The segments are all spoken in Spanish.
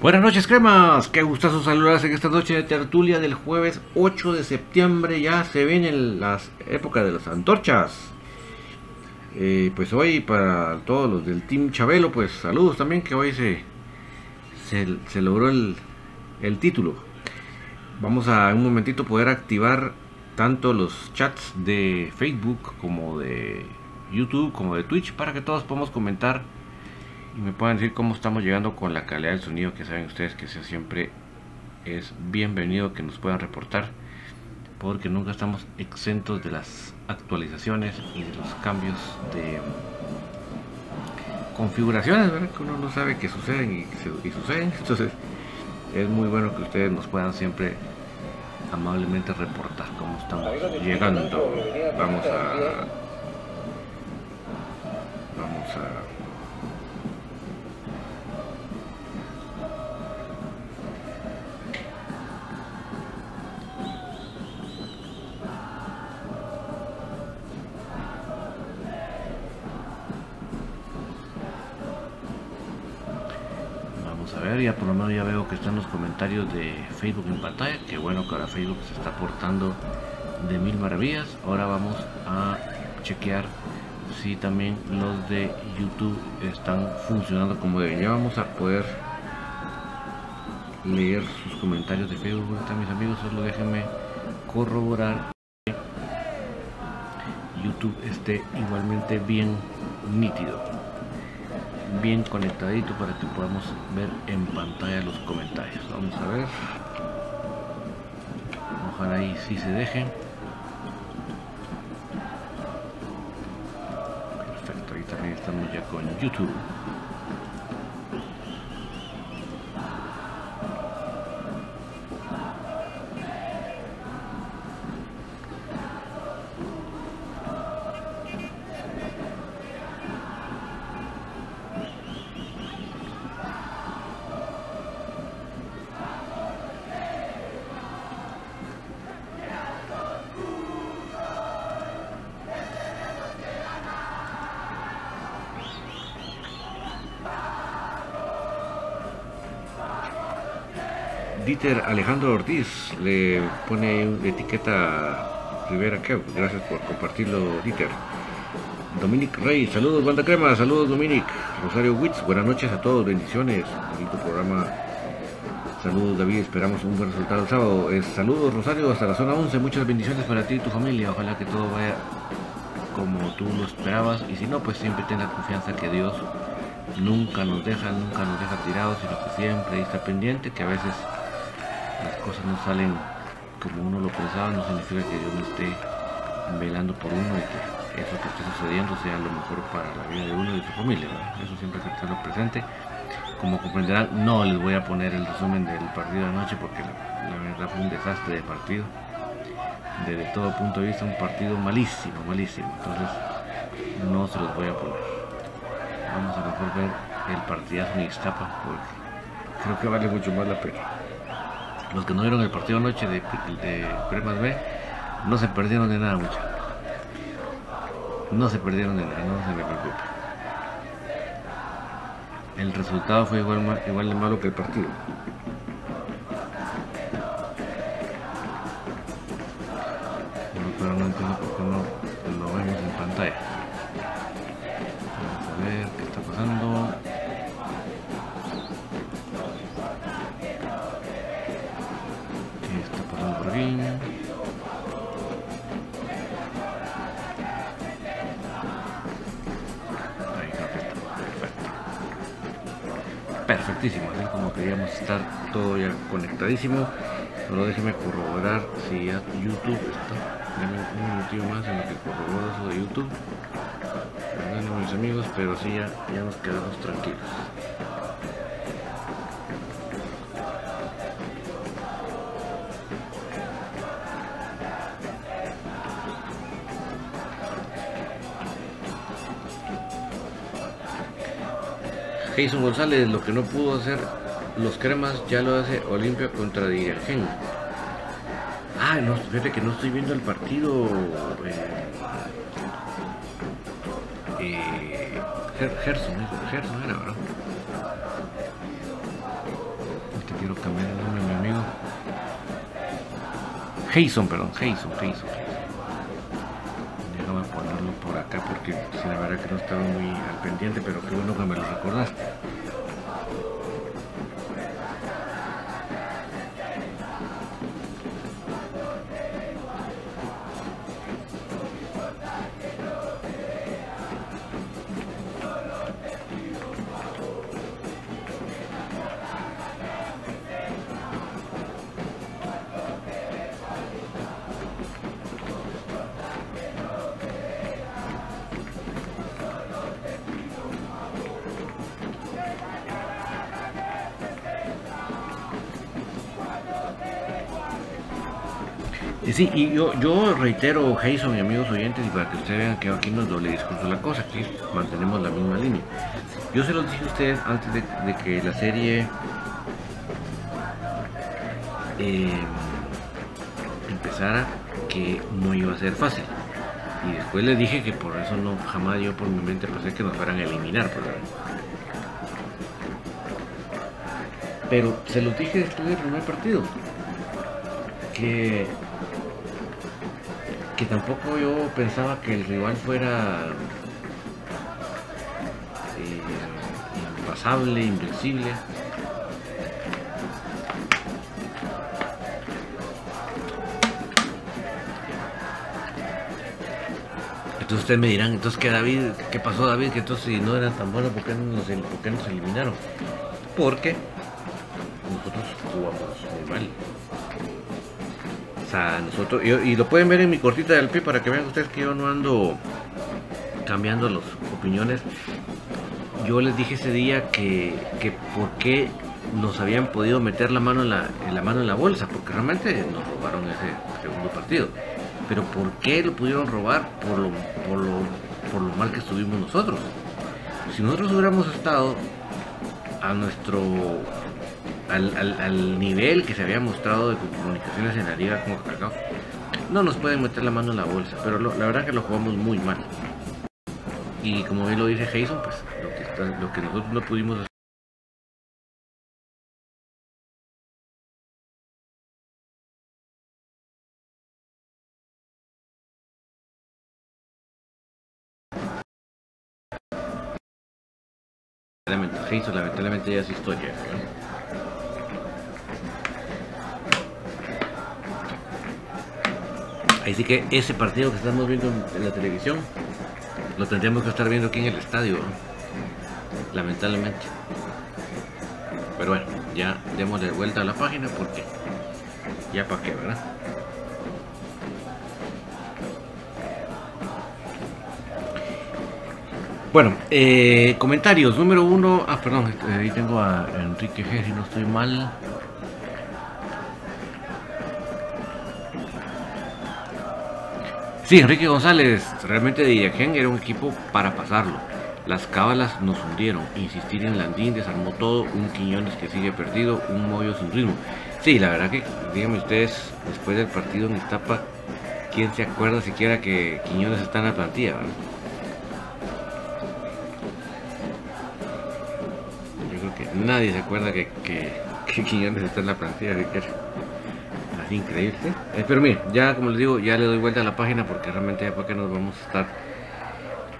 Buenas noches, cremas. Qué gustazo saludarse en esta noche de tertulia del jueves 8 de septiembre. Ya se vienen las épocas de las antorchas. Eh, pues hoy, para todos los del Team Chabelo, pues saludos también, que hoy se, se, logró el, el título. Vamos a un momentito poder activar tanto los chats de Facebook como de YouTube como de Twitch para que todos podamos comentar y me pueden decir cómo estamos llegando con la calidad del sonido que saben ustedes que sea siempre es bienvenido que nos puedan reportar porque nunca estamos exentos de las actualizaciones y de los cambios de configuraciones que uno no sabe que suceden y, y suceden. Entonces es muy bueno que ustedes nos puedan siempre amablemente reportar cómo estamos llegando. Vamos a vamos a ya por lo menos ya veo que están los comentarios de Facebook en pantalla, que bueno que ahora Facebook se está portando de mil maravillas. Ahora vamos a chequear si también los de YouTube están funcionando como deben. Ya vamos a poder leer sus comentarios de Facebook. Están mis amigos, solo déjenme corroborar que YouTube esté igualmente bien nítido bien conectadito para que podamos ver en pantalla los comentarios. Vamos a ver. Ojalá ahí sí se dejen. Perfecto ahí también estamos ya con youtube Alejandro Ortiz le pone etiqueta Rivera Kev. Gracias por compartirlo, Dieter. Dominic Rey, saludos, banda crema, saludos, Dominic. Rosario Witz, buenas noches a todos, bendiciones. Bonito programa. Saludos, David, esperamos un buen resultado el sábado. saludos, Rosario, hasta la zona 11. Muchas bendiciones para ti y tu familia. Ojalá que todo vaya como tú lo esperabas. Y si no, pues siempre ten la confianza que Dios nunca nos deja, nunca nos deja tirados, sino que siempre está pendiente, que a veces no salen como uno lo pensaba, no significa que Dios no esté velando por uno y que eso que esté sucediendo sea lo mejor para la vida de uno y de su familia. Eso siempre hay que tenerlo presente. Como comprenderán, no les voy a poner el resumen del partido de anoche porque la, verdad fue un desastre de partido. Desde todo punto de vista, un partido malísimo, malísimo. Entonces, no se los voy a poner. Vamos a mejor ver el partidazo en Iztapa porque creo que vale mucho más la pena los que no vieron el partido anoche de, de Premas B, no se perdieron de nada mucho. No se perdieron de nada, no se me preocupe. El resultado fue igual, igual de malo que el partido. Pero no entiendo deberíamos estar todo ya conectadísimo. Pero déjeme corroborar si ya YouTube está. Dame un minutito más en lo que corroboro eso de YouTube. Perdónenme mis amigos pero si sí, ya, ya nos quedamos tranquilos. Jason González lo que no pudo hacer los cremas ya lo hace Olimpia contra Dirgen. Ah, no, fíjate que no estoy viendo el partido. Eh, eh, Gerson, Gerson era, ¿verdad? Este quiero cambiar el nombre mi amigo. Jason, perdón, Jason, Jason. Déjame ponerlo por acá porque la verdad que no estaba muy al pendiente, pero qué bueno que me lo recordaste. Sí, y yo, reitero, Jason y amigos oyentes, y para que ustedes vean que aquí no es doble discurso la cosa, aquí mantenemos la misma línea. Yo se los dije a ustedes antes de, que la serie eh, empezara que no iba a ser fácil. Y después les dije que por eso no jamás yo por mi mente pensé que nos fueran a eliminar. Pero, pero se los dije después del primer partido. Que que tampoco yo pensaba que el rival fuera eh, impasable, invencible. Entonces ustedes me dirán, entonces qué David, qué pasó David, que entonces si no eran tan buenos, ¿por qué nos, por qué nos eliminaron? Porque a nosotros. Y, lo pueden ver en mi cortita del pie para que vean ustedes que yo no ando cambiando las opiniones. Yo les dije ese día que, que por qué nos habían podido meter la mano en la, mano en la bolsa, porque realmente nos robaron ese segundo partido. Pero ¿por qué lo pudieron robar? Por por lo, por lo mal que estuvimos nosotros. Si nosotros hubiéramos estado a nuestro al, nivel que se había mostrado de comunicaciones en la liga con CACAF, no nos pueden meter la mano en la bolsa, pero la verdad que lo jugamos muy mal. Y como bien lo dice Jason, pues lo que, nosotros no pudimos hacer. Lamentablemente ya es historia. Así que ese partido que estamos viendo en la televisión lo tendríamos que estar viendo aquí en el estadio, lamentablemente. Pero bueno, ya demos de vuelta a la página porque ya para qué, ¿verdad? Bueno, eh, comentarios. Número uno. Ah, perdón, este, ahí tengo a Enrique G, si no estoy mal. Sí, Enrique González, realmente de Illaquén era un equipo para pasarlo. Las cábalas nos hundieron. Insistir en Landín desarmó todo. Un Quiñones que sigue perdido. Un Moyo sin ritmo. Sí, la verdad que, díganme ustedes, después del partido en Iztapa, ¿quién se acuerda siquiera que Quiñones está en la plantilla? Yo creo que nadie se acuerda que, Quiñones está en la plantilla increíble. Eh, pero mire, ya como les digo, ya le doy vuelta a la página porque realmente ya para qué nos vamos a estar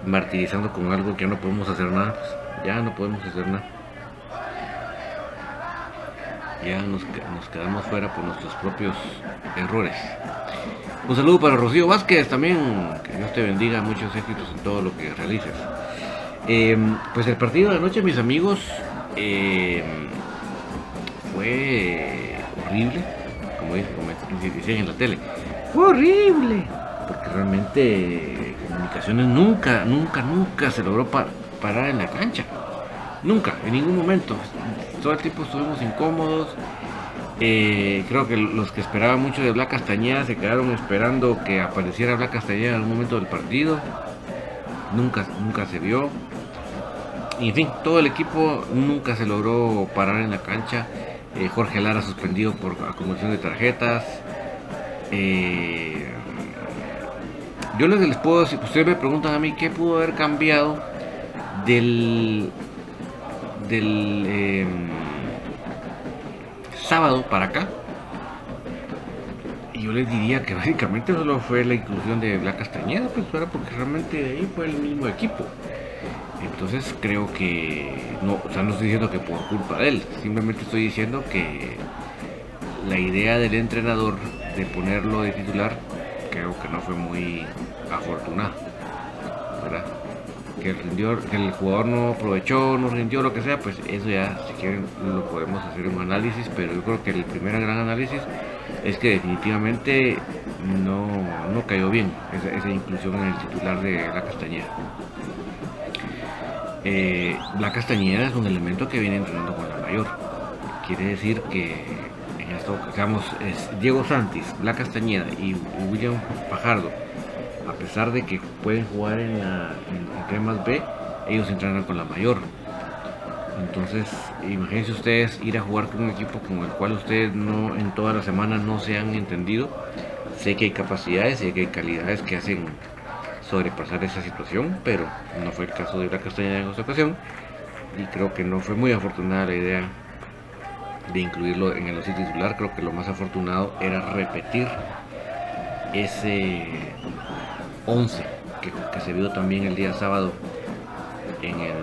martirizando con algo que ya no podemos hacer nada. Pues, ya no podemos hacer nada. Ya nos, quedamos fuera por nuestros propios errores. Un saludo para Rocío Vázquez también. Que Dios te bendiga, muchos éxitos en todo lo que realices. Eh, pues el partido de anoche, mis amigos, eh, fue horrible como dicen en la tele. Fue horrible, porque realmente comunicaciones nunca, nunca, nunca se logró parar en la cancha. Nunca, en ningún momento. Todo el tiempo estuvimos incómodos. Eh, creo que los que esperaban mucho de Black Castañeda se quedaron esperando que apareciera Black Castañeda en algún momento del partido. Nunca, nunca se vio. y en fin, todo el equipo nunca se logró parar en la cancha. Eh, Jorge Lara suspendido por acumulación de tarjetas. Eh, yo les, puedo decir, ustedes me preguntan a mí qué pudo haber cambiado del, del em, sábado para acá. Y yo les diría que básicamente solo fue la inclusión de Blanca Castañeda, pues porque realmente ahí fue el mismo equipo. Entonces creo que, no, o sea, no estoy diciendo que por culpa de él, simplemente estoy diciendo que la idea del entrenador de ponerlo de titular creo que no fue muy afortunada, ¿verdad? Que el, rindió, que el jugador no aprovechó, no rindió, lo que sea, pues eso ya, si quieren, lo podemos hacer un análisis, pero yo creo que el primer gran análisis es que definitivamente no, no cayó bien esa, esa inclusión en el titular de la Castañeda eh, la castañeda es un elemento que viene entrenando con la mayor. Quiere decir que en esto, digamos, Diego Santis, la castañeda y William Fajardo, a pesar de que pueden jugar en, la, en, B, ellos entrenan con la mayor. Entonces, imagínense ustedes ir a jugar con un equipo con el cual ustedes no en toda la semana no se han entendido. Sé que hay capacidades, sé que hay calidades que hacen sobrepasar esa situación, pero no fue el caso de la Castañeda en esta ocasión y creo que no fue muy afortunada la idea de incluirlo en el once titular. Creo que lo más afortunado era repetir ese 11 que, se vio también el día sábado en el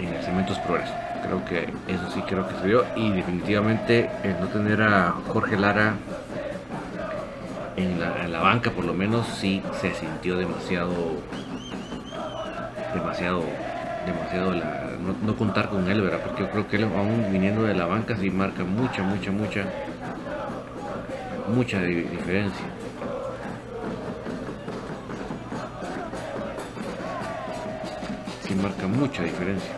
en el Cementos Progreso. Creo que eso sí creo que se vio y definitivamente el no tener a Jorge Lara en la, banca por lo menos sí se sintió demasiado demasiado demasiado no, contar con él verdad porque yo creo que él aún viniendo de la banca sí marca mucha mucha mucha mucha diferencia. Sí marca mucha diferencia.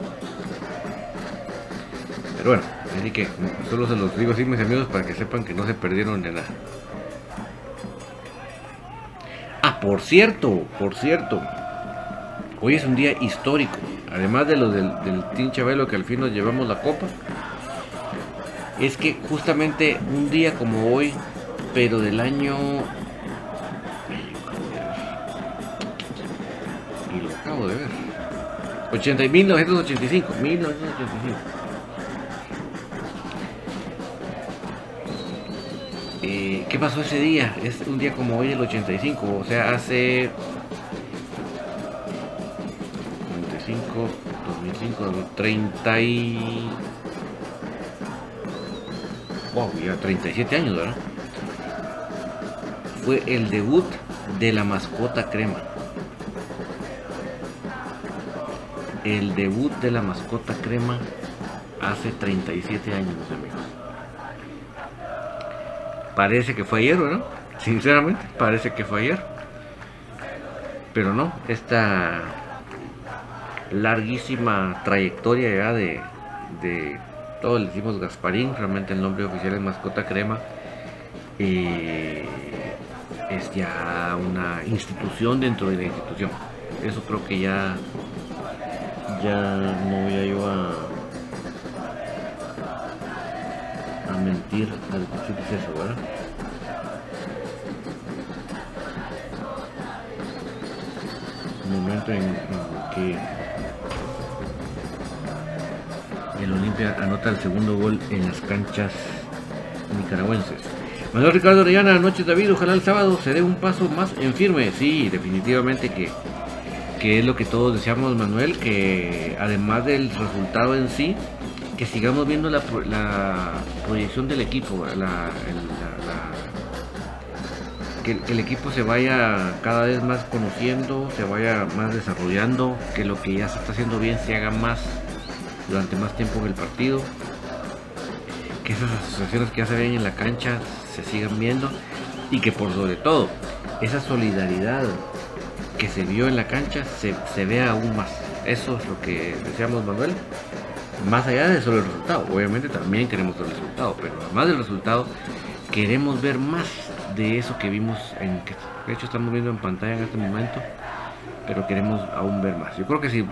Pero bueno así que solo se los digo así mis amigos para que sepan que no se perdieron de nada por cierto, por cierto, hoy es un día histórico. Además de lo del, del Team Chabelo que al fin nos llevamos la copa, es que justamente un día como hoy, pero del año. Y lo acabo de ver. 80, 1985, 1985. ¿Qué pasó ese día? Es un día como hoy, el 85, o sea, hace 95, 2005, 30 y... Wow, ya 37 años, ¿verdad? Fue el debut de la mascota crema. El debut de la mascota crema hace 37 años. Parece que fue ayer, ¿no? Sinceramente, parece que fue ayer. Pero no, esta larguísima trayectoria ya de, de todos le decimos Gasparín, realmente el nombre oficial es Mascota Crema. Eh, es ya una institución dentro de la institución. Eso creo que ya, ya no voy a yo a, mentir al decir eso, ¿verdad? momento en, que el Olimpia anota el segundo gol en las canchas nicaragüenses. Manuel Ricardo Orellana, noches David, ojalá el sábado se dé un paso más en firme. Sí, definitivamente que, que es lo que todos deseamos, Manuel, que además del resultado en sí, que sigamos viendo la, proyección del equipo, que, el equipo se vaya cada vez más conociendo, se vaya más desarrollando, que lo que ya se está haciendo bien se haga más durante más tiempo en el partido, que esas asociaciones que ya se ven en la cancha se sigan viendo y que por sobre todo esa solidaridad que se vio en la cancha se, se vea aún más. Eso es lo que deseamos Manuel más allá de solo el resultado, obviamente también queremos el resultado, pero además del resultado, queremos ver más de eso que vimos, en que de hecho estamos viendo en pantalla en este momento, pero queremos aún ver más. Yo creo que si,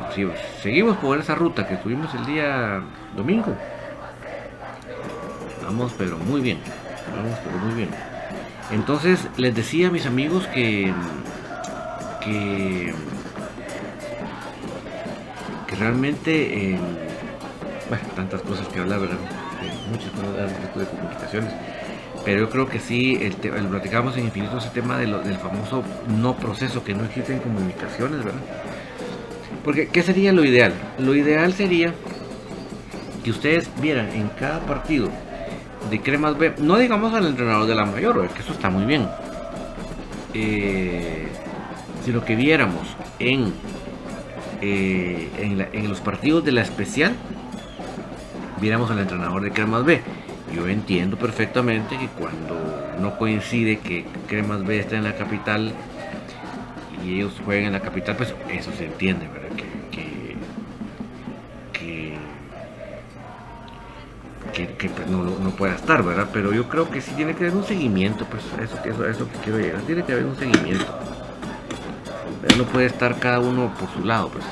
seguimos por esa ruta que tuvimos el día domingo, vamos pero muy bien, vamos pero muy bien. Entonces les decía a mis amigos que que, que realmente eh, bueno, tantas cosas que hablar, ¿verdad? muchas cosas de comunicaciones pero yo creo que sí, el, el platicamos en Infinito ese tema del famoso no proceso, que no existen comunicaciones, ¿verdad? Porque, ¿qué sería lo ideal? Lo ideal sería que ustedes vieran en cada partido de Cremas B, no digamos al entrenador de la mayor, que eso está muy bien, eh, sino que viéramos en, eh, en, en los partidos de la especial, viéramos al entrenador de Cremas B yo entiendo perfectamente que cuando no coincide que Cremas B está en la capital y ellos juegan en la capital, pues eso se entiende, ¿verdad? Que, que, pues, no, no, pueda estar, ¿verdad? Pero yo creo que sí tiene que haber un seguimiento, pues eso, eso, eso que quiero llegar, tiene que haber un seguimiento. Pero no puede estar cada uno por su lado, pues.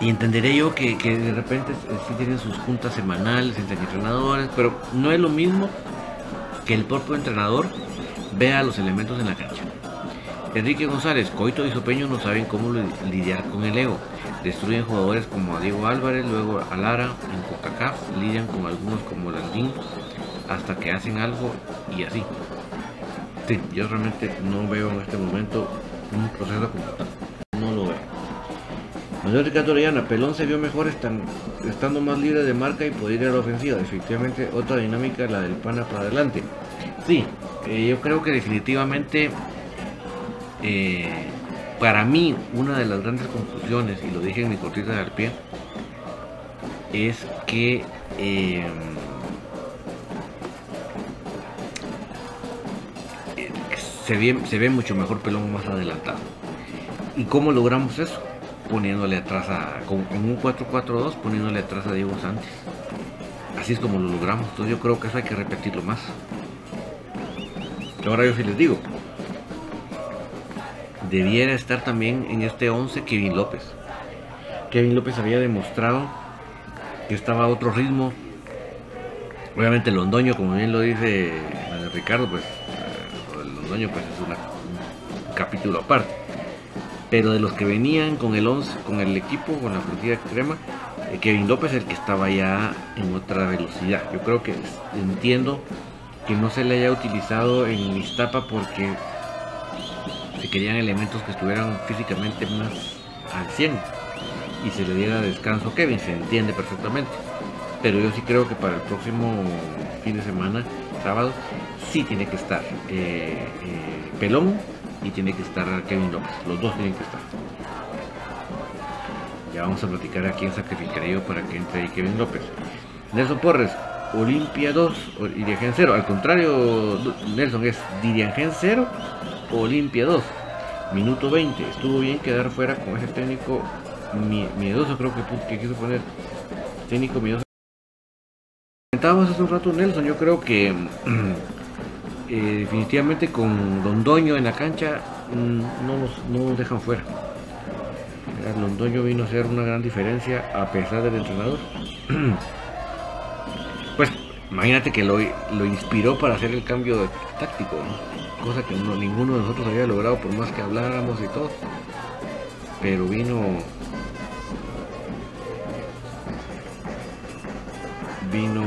Y entenderé yo que, de repente sí tienen sus juntas semanales entre entrenadores, pero no es lo mismo que el propio entrenador vea los elementos en la cancha. Enrique González, Coito y Sopeño no saben cómo lidiar con el ego. Destruyen jugadores como a Diego Álvarez, luego a Lara en Coca-Cola, lidian con algunos como Landín, hasta que hacen algo y así. Sí, yo realmente no veo en este momento un proceso como tal. Manuel Ricardo Orellana, Pelón se vio mejor estando más libre de marca y poder ir a la ofensiva. Efectivamente, otra dinámica, la del pana para adelante. Sí, eh, yo creo que definitivamente, eh, para mí, una de las grandes conclusiones, y lo dije en mi cortita de pie, es que eh, se, se ve mucho mejor Pelón más adelantado. ¿Y cómo logramos eso? Poniéndole atrás a, con, un 4-4-2, poniéndole atrás a Diego Sánchez. Así es como lo logramos. Entonces yo creo que eso hay que repetirlo más. Ahora yo sí les digo, debiera estar también en este 11 Kevin López. Kevin López había demostrado que estaba a otro ritmo. Obviamente Londoño, como bien lo dice Ricardo, pues eh, Londoño pues es un capítulo aparte pero de los que venían con el 11, con el equipo, con la plantilla extrema, eh, Kevin López el que estaba ya en otra velocidad. Yo creo que entiendo que no se le haya utilizado en Iztapa porque se querían elementos que estuvieran físicamente más al 100 y se le diera descanso a Kevin, se entiende perfectamente. Pero yo sí creo que para el próximo fin de semana, sábado, sí tiene que estar eh, eh, Pelón y tiene que estar Kevin López. Los dos tienen que estar. Ya vamos a platicar a quién sacrificaría yo para que entre ahí Kevin López. Nelson Porres, Olimpia 2, Dirigen 0. Al contrario, Nelson es Dirigen 0, Olimpia 2. Minuto 20. Estuvo bien quedar fuera con ese técnico miedoso, creo que, que quiso poner técnico miedoso. Comentábamos hace un rato Nelson, yo creo que Eh, definitivamente con Londoño en la cancha mm, no, nos, no dejan fuera. Londoño vino a hacer una gran diferencia a pesar del entrenador. pues imagínate que lo, lo, inspiró para hacer el cambio táctico, cosa que ninguno de nosotros había logrado por más que habláramos y todo. Pero vino vino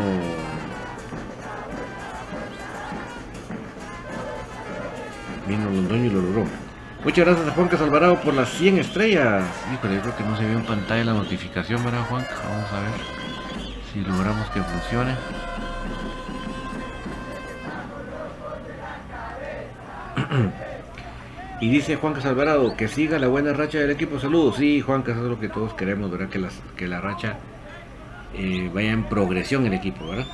Vino Londoño y lo logró. Muchas gracias a Juan Alvarado por las 100 estrellas. Híjole, yo creo que no se ve en pantalla la notificación, ¿verdad, Juan? Vamos a ver si logramos que funcione. y dice Juan Alvarado que siga la buena racha del equipo. Saludos. Sí, Juan, eso es lo que todos queremos, ¿verdad? Que, las, que la racha eh, vaya en progresión el equipo, ¿verdad?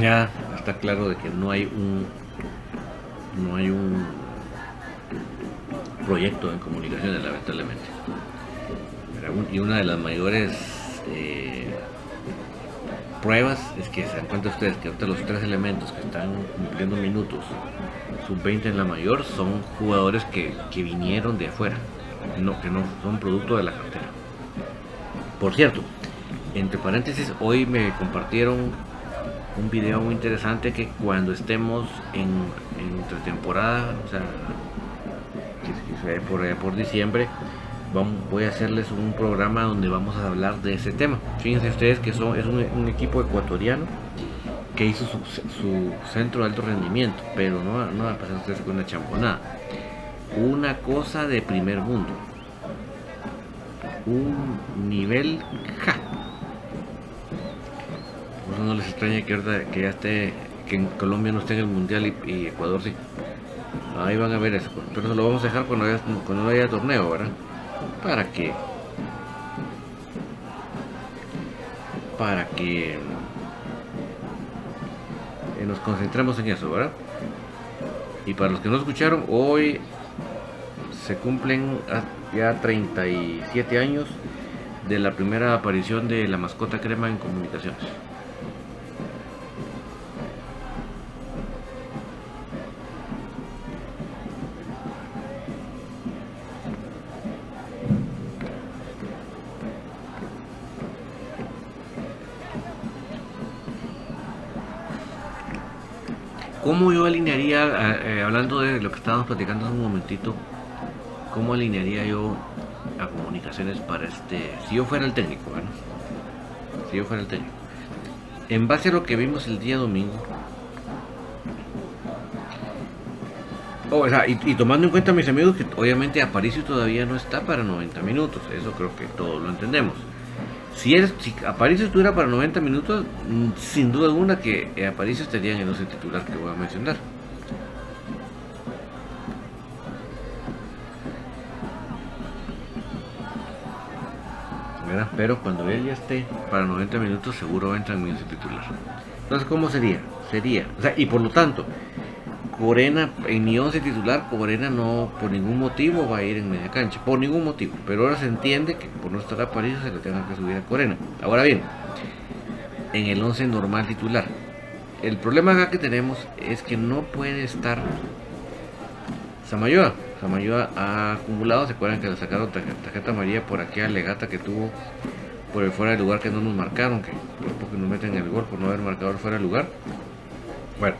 Ya está claro de que no hay un no hay un proyecto en comunicaciones lamentablemente. Y una de las mayores eh, pruebas es que se dan cuenta ustedes que ahorita los tres elementos que están cumpliendo minutos, sub-20 en la mayor, son jugadores que, que vinieron de afuera, no, que no son producto de la cartera. Por cierto, entre paréntesis, hoy me compartieron un video muy interesante que cuando estemos en, entre temporada, o sea, por, por diciembre, vamos, voy a hacerles un programa donde vamos a hablar de ese tema. Fíjense ustedes que son, es un, equipo ecuatoriano que hizo su, centro de alto rendimiento, pero no, no va a pasar ustedes con una champonada. Una cosa de primer mundo. Un nivel ja, no les extraña que, ya esté, que en Colombia no esté en el mundial y, Ecuador sí. Ahí van a ver eso. Pero eso lo vamos a dejar cuando, haya, cuando no haya torneo, ¿verdad? Para que. Para que. Eh, nos concentremos en eso, ¿verdad? Y para los que no escucharon, hoy se cumplen ya 37 años de la primera aparición de la mascota crema en comunicaciones. ¿Cómo yo alinearía, eh, eh, hablando de lo que estábamos platicando hace un momentito, cómo alinearía yo a comunicaciones para este, si yo fuera el técnico, bueno, si yo fuera el técnico, en base a lo que vimos el día domingo, o sea, y, y, tomando en cuenta mis amigos que obviamente Aparicio todavía no está para 90 minutos, eso creo que todos lo entendemos. Si, eres, si Aparicio estuviera para 90 minutos, mm, sin duda alguna que eh, Aparicio estaría en el 12 titular que voy a mencionar. Pero cuando él ya esté para 90 minutos, seguro entra en mi 11 titular. Entonces, ¿cómo sería? Sería, o sea, y por lo tanto, Corena, en mi 11 titular, Corena no por ningún motivo va a ir en media cancha, por ningún motivo. Pero ahora se entiende que por no estar a París se le tenga que subir a Corena. Ahora bien, en el 11 normal titular, el problema acá que tenemos es que no puede estar Samayoa. Samayoa ha acumulado, se acuerdan que le sacaron tarjeta, amarilla por aquella legata que tuvo por el fuera de lugar que no nos marcaron, que por poco nos meten el gol por no haber marcado el fuera de lugar. Bueno,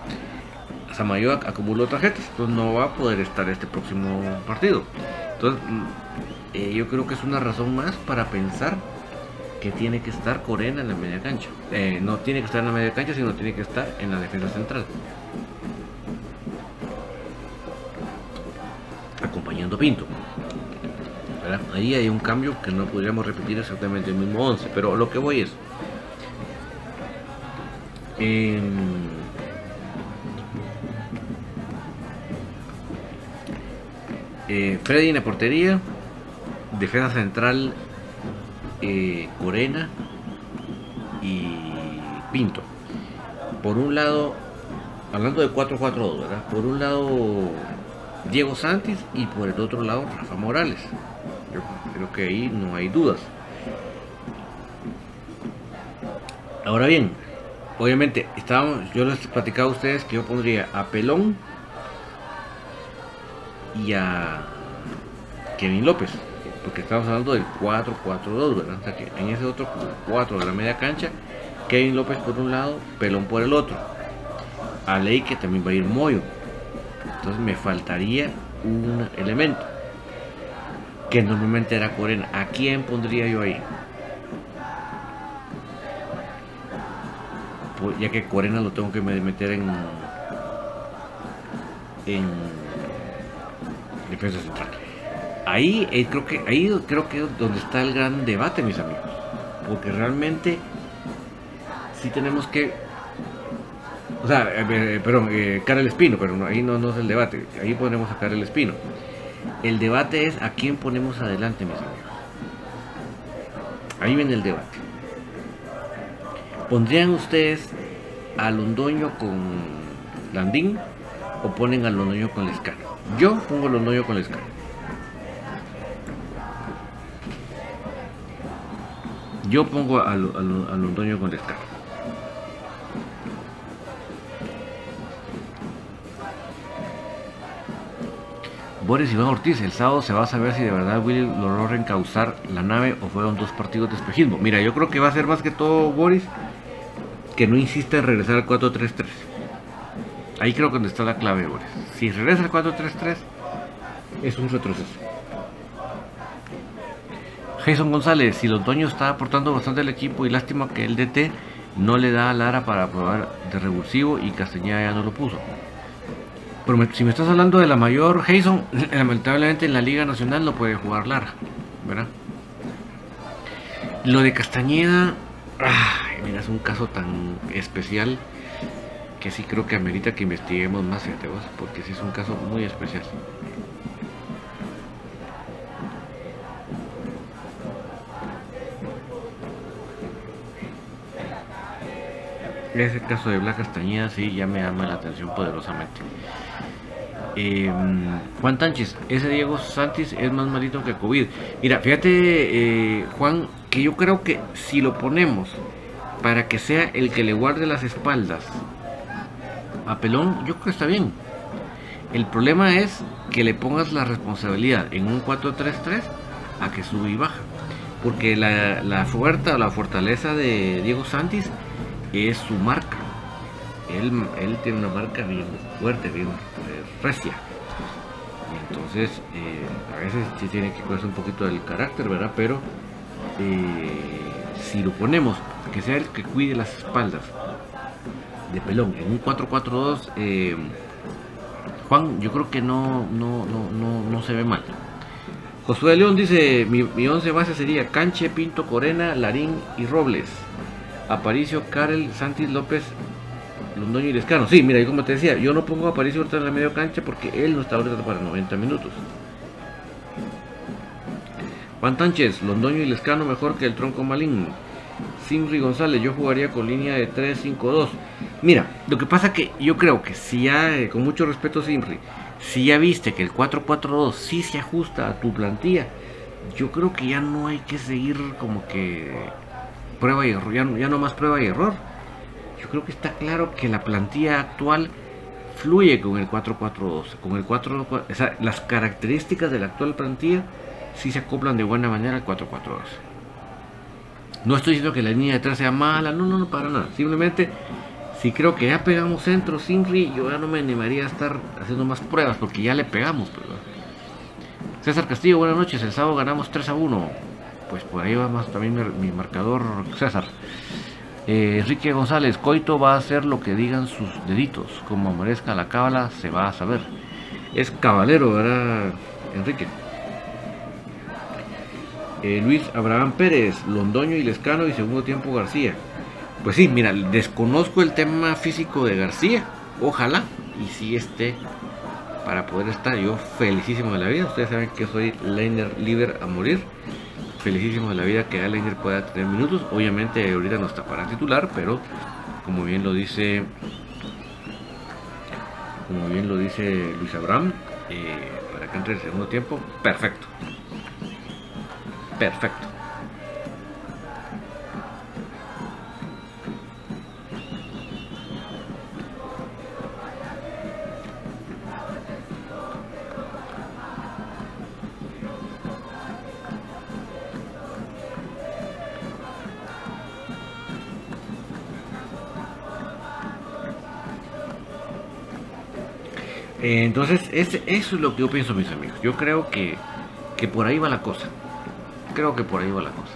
Samayo acumuló tarjetas, entonces no va a poder estar este próximo partido. Entonces, mm, eh, yo creo que es una razón más para pensar que tiene que estar Corena en la media cancha. Eh, no tiene que estar en la media cancha, sino tiene que estar en la defensa central. Acompañando a Pinto. Ahí hay un cambio que no podríamos repetir exactamente el mismo 11, pero lo que voy es... Freddy en la portería, defensa central eh, Corena y Pinto. Por un lado, hablando de 4-4-2, ¿verdad? Por un lado Diego Santis y por el otro lado Rafa Morales. Yo creo que ahí no hay dudas. Ahora bien, obviamente, estábamos, yo les he platicado a ustedes que yo pondría a Pelón y a Kevin López, porque estamos hablando del 4-4-2, ¿verdad? O sea que en ese otro 4 de la media cancha, Kevin López por un lado, Pelón por el otro. A Ley que también va a ir Moyo. Entonces me faltaría un elemento. Que normalmente era Corena. ¿A quién pondría yo ahí? Pues ya que Corena lo tengo que meter en en Ahí eh, creo que ahí creo que es donde está el gran debate, mis amigos, porque realmente sí tenemos que o sea, eh, eh, perdón, eh, el Espino, pero ahí no, no es el debate, ahí ponemos a el Espino. El debate es a quién ponemos adelante, mis amigos. Ahí viene el debate. ¿Pondrían ustedes a Londoño con Landín o ponen a Londoño con Lescano. Yo pongo Londoño con Lescano. Yo pongo a, Londoño con Lescano. Boris Iván Ortiz, el sábado se va a saber si de verdad Willy logró reencauzar la nave o fueron dos partidos de espejismo. Mira, yo creo que va a ser más que todo Boris que no insiste en regresar al 4-3-3. Ahí creo que donde está la clave, Boris. Si regresa al 4-3-3, es un retroceso. Jason González, si el otoño está aportando bastante al equipo y lástima que el DT no le da a Lara para probar de revulsivo y Castañeda ya no lo puso. Si me estás hablando de la mayor, Jason, lamentablemente en la Liga Nacional no puede jugar Lara, ¿verdad? Lo de Castañeda, mira, es un caso tan especial que sí creo que amerita que investiguemos más, fíjate vos, porque sí es un caso muy especial. Ese caso de Blas Castañeda sí ya me llama la atención poderosamente. Em, Juan Tánchez, ese Diego Santis es más malito que COVID. Mira, fíjate, eh, Juan, que yo creo que si lo ponemos para que sea el que le guarde las espaldas a Pelón, yo creo que está bien. El problema es que le pongas la responsabilidad en un 4-3-3 a que sube y baja. Porque la, la fuerza o la fortaleza de Diego Santis es su marca. Él, él tiene una marca bien fuerte, bien eh, recia. entonces, eh, a veces sí tiene que cuidarse un poquito del carácter, ¿verdad? Pero eh, si lo ponemos, que sea el que cuide las espaldas de pelón en un 4-4-2, Juan, yo creo que no, no, no, no, se ve mal. Josué León dice, mi, mi once base sería Canche, Pinto, Corena, Larín y Robles. Aparicio, Karel, Santis López, Londoño y Lescano. Sí, mira, y como te decía, yo no pongo a Aparicio ahorita en la media cancha porque él no está ahorita para 90 minutos. Juan Tánchez, Londoño y Lescano mejor que el tronco maligno. Simri González, yo jugaría con línea de 3-5-2. Mira, lo que pasa que yo creo que si ya, eh, con mucho respeto Simri, si ya viste que el 4-4-2 sí se ajusta a tu plantilla, yo creo que ya no hay que seguir como que prueba y error, ya, no más prueba y error. Yo creo que está claro que la plantilla actual fluye con el 4-4-2, con el 4, o sea, las características de la actual plantilla sí se acoplan de buena manera al 4-4-2. No estoy diciendo que la línea de atrás sea mala, no, no, no, para nada. Simplemente, si creo que ya pegamos centro sin Ri, yo ya no me animaría a estar haciendo más pruebas porque ya le pegamos. Pues, César Castillo, buenas noches. El sábado ganamos 3 a 1 pues por ahí va más también mi, marcador César. Eh, Enrique González, Coito va a hacer lo que digan sus deditos, como merezca la cábala se va a saber. Es caballero, ¿verdad, Enrique? Eh, Luis Abraham Pérez, Londoño y Lescano y segundo tiempo García. Pues sí, mira, desconozco el tema físico de García. Ojalá y si esté para poder estar yo felicísimo de la vida. Ustedes saben que soy Leiner Liber a morir felicísimo de la vida que Allenger pueda tener minutos. Obviamente ahorita no está para titular, pero como bien lo dice como bien lo dice Luis Abraham, eh, para que entre el segundo tiempo, perfecto. Perfecto. Entonces, eso es lo que yo pienso, mis amigos. Yo creo que, por ahí va la cosa. Creo que por ahí va la cosa.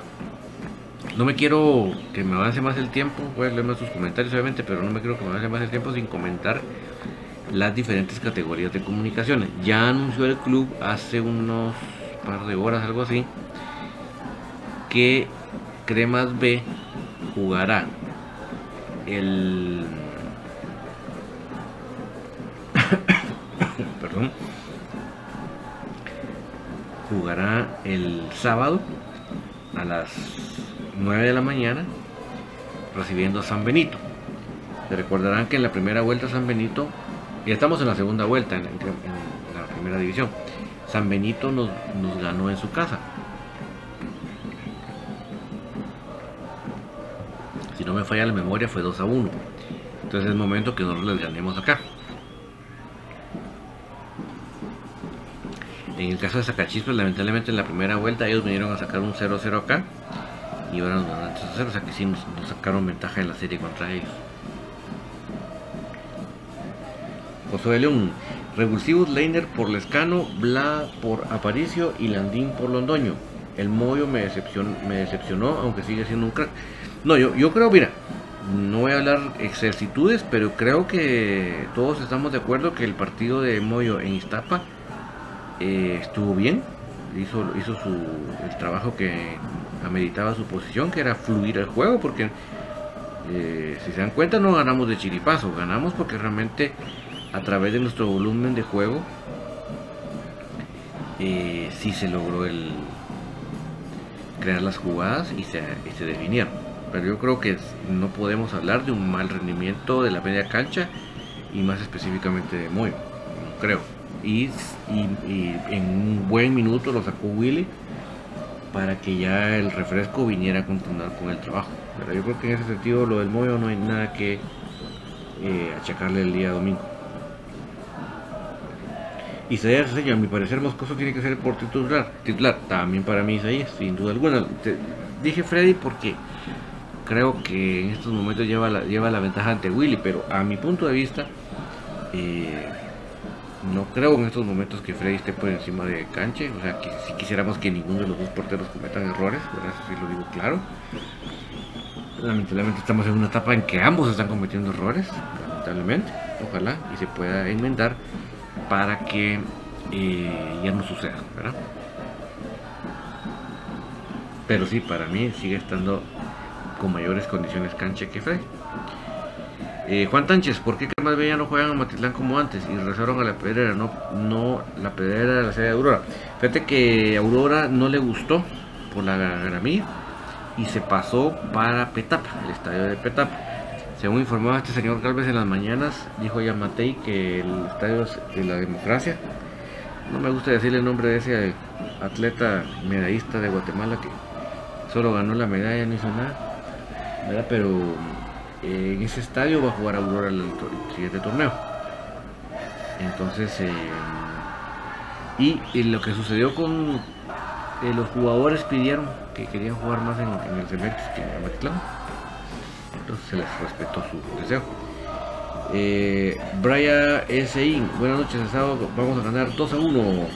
No me quiero que me avance más el tiempo. Voy a leer más sus comentarios, obviamente, pero no me quiero que me avance más el tiempo sin comentar las diferentes categorías de comunicaciones. Ya anunció el club hace unos par de horas, algo así, que Cremas B jugará el jugará el sábado a las 9 de la mañana recibiendo a San Benito. Se recordarán que en la primera vuelta San Benito, y estamos en la segunda vuelta en, la primera división, San Benito nos, nos ganó en su casa. Si no me falla la memoria fue 2 a 1. Entonces es momento que nosotros les ganemos acá. En el caso de Sacachispas, lamentablemente en la primera vuelta ellos vinieron a sacar un 0-0 acá. Y ahora nos dan 3-0, o sea que sí nos, sacaron ventaja en la serie contra ellos. José de León, Revulsivos Leiner por Lescano, Bla por Aparicio y Landín por Londoño. El Moyo me decepcionó, me decepcionó, aunque sigue siendo un crack. No, yo, yo creo, mira, no voy a hablar exercitudes, pero creo que todos estamos de acuerdo que el partido de Moyo en Iztapa eh, estuvo bien, hizo, hizo su, el trabajo que ameritaba su posición, que era fluir el juego, porque eh, si se dan cuenta no ganamos de chiripazo, ganamos porque realmente a través de nuestro volumen de juego eh, sí se logró el crear las jugadas y se, y se definieron. Pero yo creo que no podemos hablar de un mal rendimiento de la media cancha y más específicamente de Moyo, creo y, en un buen minuto lo sacó Willy para que ya el refresco viniera a continuar con el trabajo. Pero yo creo que en ese sentido lo del Moyo no hay nada que eh, achacarle el día domingo. Isaías a mi parecer Moscoso tiene que ser por titular, titular. También para mí Isaías, sin duda alguna. dije Freddy porque creo que en estos momentos lleva la, lleva la ventaja ante Willy, pero a mi punto de vista, eh, no creo en estos momentos que Freddy esté por encima de Canche. O sea, que si quisiéramos que ninguno de los dos porteros cometan errores, por eso sí lo digo claro. Lamentablemente estamos en una etapa en que ambos están cometiendo errores, lamentablemente. Ojalá y se pueda enmendar para que eh, ya no suceda, ¿verdad? Pero sí, para mí sigue estando con mayores condiciones Canche que Freddy. Eh, Juan Tánchez, ¿por qué más ya no juegan a Matitlán como antes y regresaron a la pedrera? No, no la pedrera de la sede de Aurora. Fíjate que Aurora no le gustó por la gramilla y se pasó para Petapa, el estadio de Petapa. Según informaba este señor Galvez en las mañanas, dijo ya Matei que el estadio es de la democracia. No me gusta decirle el nombre de ese atleta medallista de Guatemala que solo ganó la medalla, no hizo nada. Pero en ese estadio va a jugar Aurora el, siguiente torneo. Entonces, eh, y, lo que sucedió con eh, los jugadores pidieron que querían jugar más en, el Cemex que en Matlán. Entonces se les respetó su deseo. Eh, Brian S.I. Buenas noches, vamos a ganar 2 a 1.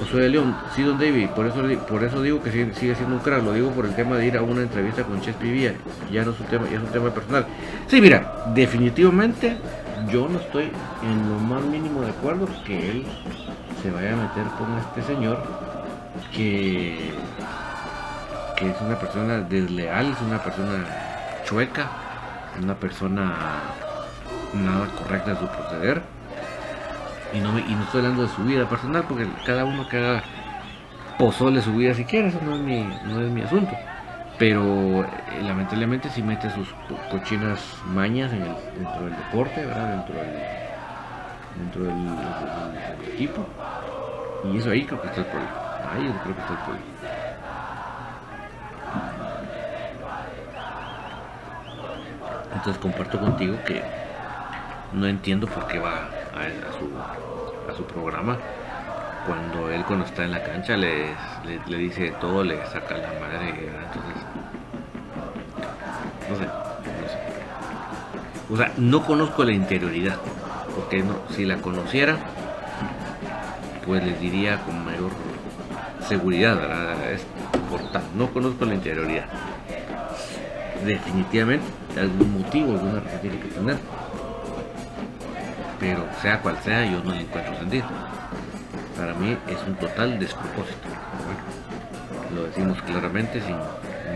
Josué de León, sí, Don David, por eso, por eso digo que sigue, siendo un crack, lo digo por el tema de ir a una entrevista con Chespi Villa, ya no es un tema, ya es un tema personal. Sí, mira, definitivamente yo no estoy en lo más mínimo de acuerdo que él se vaya a meter con este señor que, que es una persona desleal, es una persona chueca, una persona nada correcta en su proceder y no, y no estoy hablando de su vida personal, porque cada uno que haga pozole su vida si quiere, eso no es mi, no es mi asunto. Pero eh, lamentablemente si mete sus cochinas mañas dentro del deporte, dentro del, dentro del, equipo. Y eso ahí creo que está el problema. Ahí creo que está el problema. Entonces comparto contigo que no entiendo por qué va a, su, programa cuando él cuando está en la cancha le, le, dice todo, le saca la madre, entonces no sé, no sé. O sea, no conozco la interioridad, porque no, si la conociera, pues les diría con mayor seguridad, ¿verdad? Es importante, no conozco la interioridad. Definitivamente, algún motivo, alguna razón tiene que tener pero sea cual sea, yo no le encuentro sentido. Para mí es un total despropósito. lo decimos claramente sin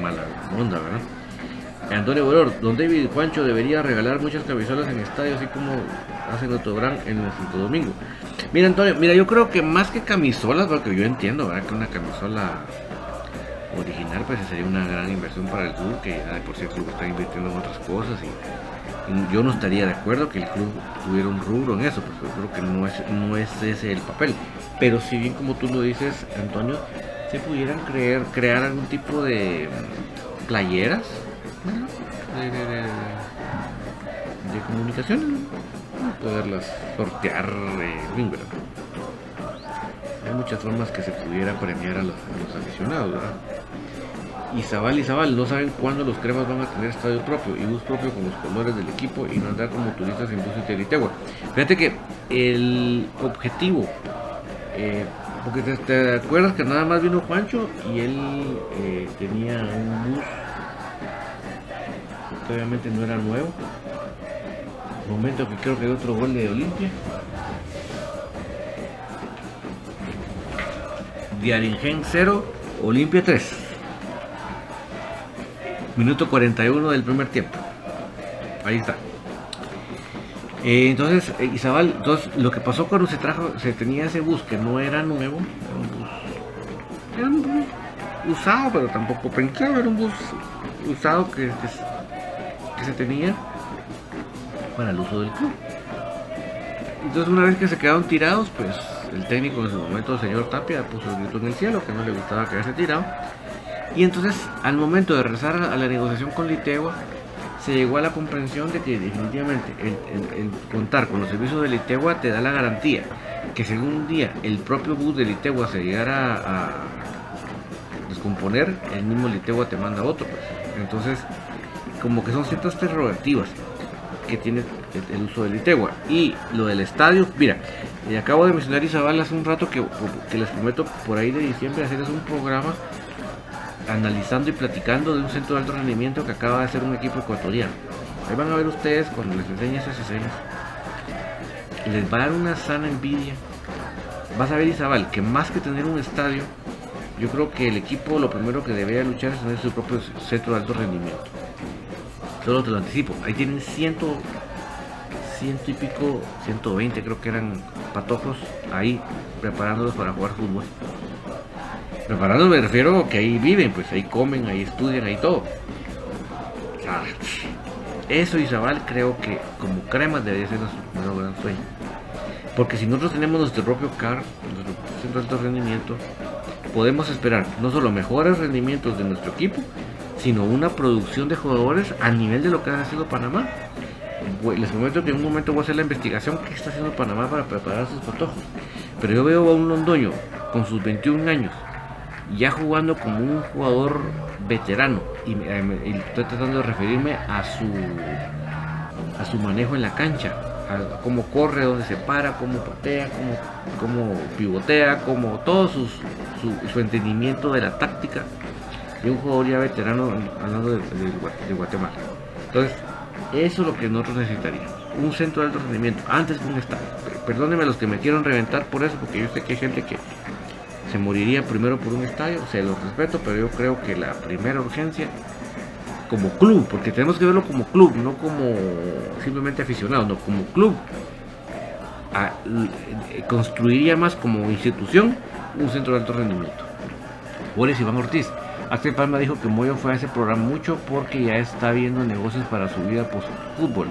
mala onda, ¿verdad? Antonio Bolor, don David Juancho debería regalar muchas camisolas en estadio, así como hacen Autobrán en el Santo Domingo. Mira, Antonio, mira, yo creo que más que camisolas, porque yo entiendo, ¿verdad? Que una camisola original, pues sería una gran inversión para el club, que de por sí el club está invirtiendo en otras cosas y Yo no estaría de acuerdo que el club tuviera un rubro en eso, porque yo creo que no es, no es ese el papel. Pero si bien como tú lo dices, Antonio, se pudieran creer, crear algún tipo de playeras de, de, de, comunicación, poderlas sortear, eh, Hay muchas formas que se pudiera premiar a los, aficionados, ¿verdad? Y Zabal y Zabal no saben cuándo los cremas van a tener estadio propio y bus propio con los colores del equipo y no andar como turistas en bus y Fíjate que el objetivo, eh, porque te, acuerdas que nada más vino Juancho y él eh, tenía un bus que obviamente no era nuevo. Momento que creo que hay otro gol de Olimpia. Diaringen 0, Olimpia 3. Minuto 41 del primer tiempo. Ahí está. Eh, entonces, eh, entonces, lo que pasó cuando se trajo, se tenía ese bus que no era nuevo, era un bus, usado, pero tampoco pensaba, era un bus usado que, que, se tenía para el uso del club. Entonces, una vez que se quedaron tirados, pues el técnico en su momento, el señor Tapia, puso el grito en el cielo, que no le gustaba quedarse tirado y entonces, al momento de regresar a la negociación con Litegua, se llegó a la comprensión de que definitivamente el, contar con los servicios de Litegua te da la garantía que si un día el propio bus de Litegua se llegara a descomponer, el mismo Litegua te manda otro. Pues. Entonces, como que son ciertas prerrogativas que tiene el, uso de Litegua. Y lo del estadio, mira, y acabo de mencionar Isabel hace un rato que, que les prometo por ahí de diciembre hacerles un programa analizando y platicando de un centro de alto rendimiento que acaba de ser un equipo ecuatoriano. Ahí van a ver ustedes cuando les enseñe esas escenas. Les va a dar una sana envidia. Vas a ver Isabel que más que tener un estadio, yo creo que el equipo lo primero que debería luchar es tener su propio centro de alto rendimiento. Solo te lo anticipo. Ahí tienen ciento, ciento y pico, 120 creo que eran patojos ahí preparándolos para jugar fútbol. Preparados me refiero a que ahí viven, pues ahí comen, ahí estudian, ahí todo. eso Isabel creo que como crema debería ser nuestro gran sueño. Porque si nosotros tenemos nuestro propio CAR, nuestro centro de alto rendimiento, podemos esperar no solo mejores rendimientos de nuestro equipo, sino una producción de jugadores a nivel de lo que ha haciendo Panamá. Les prometo que en un momento voy a hacer la investigación que está haciendo Panamá para preparar sus patojos. Pero yo veo a un londoño con sus 21 años ya jugando como un jugador veterano eh, y, estoy tratando de referirme a su a su manejo en la cancha a cómo corre, dónde se para, cómo patea, cómo, cómo pivotea, como todo su, su, entendimiento de la táctica de un jugador ya veterano hablando de, de, Guatemala. Entonces, eso es lo que nosotros necesitaríamos. Un centro de alto rendimiento, antes de un estadio. Perdónenme los que me quieren reventar por eso, porque yo sé que hay gente que se moriría primero por un estadio, se los respeto, pero yo creo que la primera urgencia como club, porque tenemos que verlo como club, no como simplemente aficionado, no como club, construiría más como institución un centro de alto rendimiento. Boris Iván Ortiz. Axel Palma dijo que Moyo fue a ese programa mucho porque ya está viendo negocios para su vida post fútbol.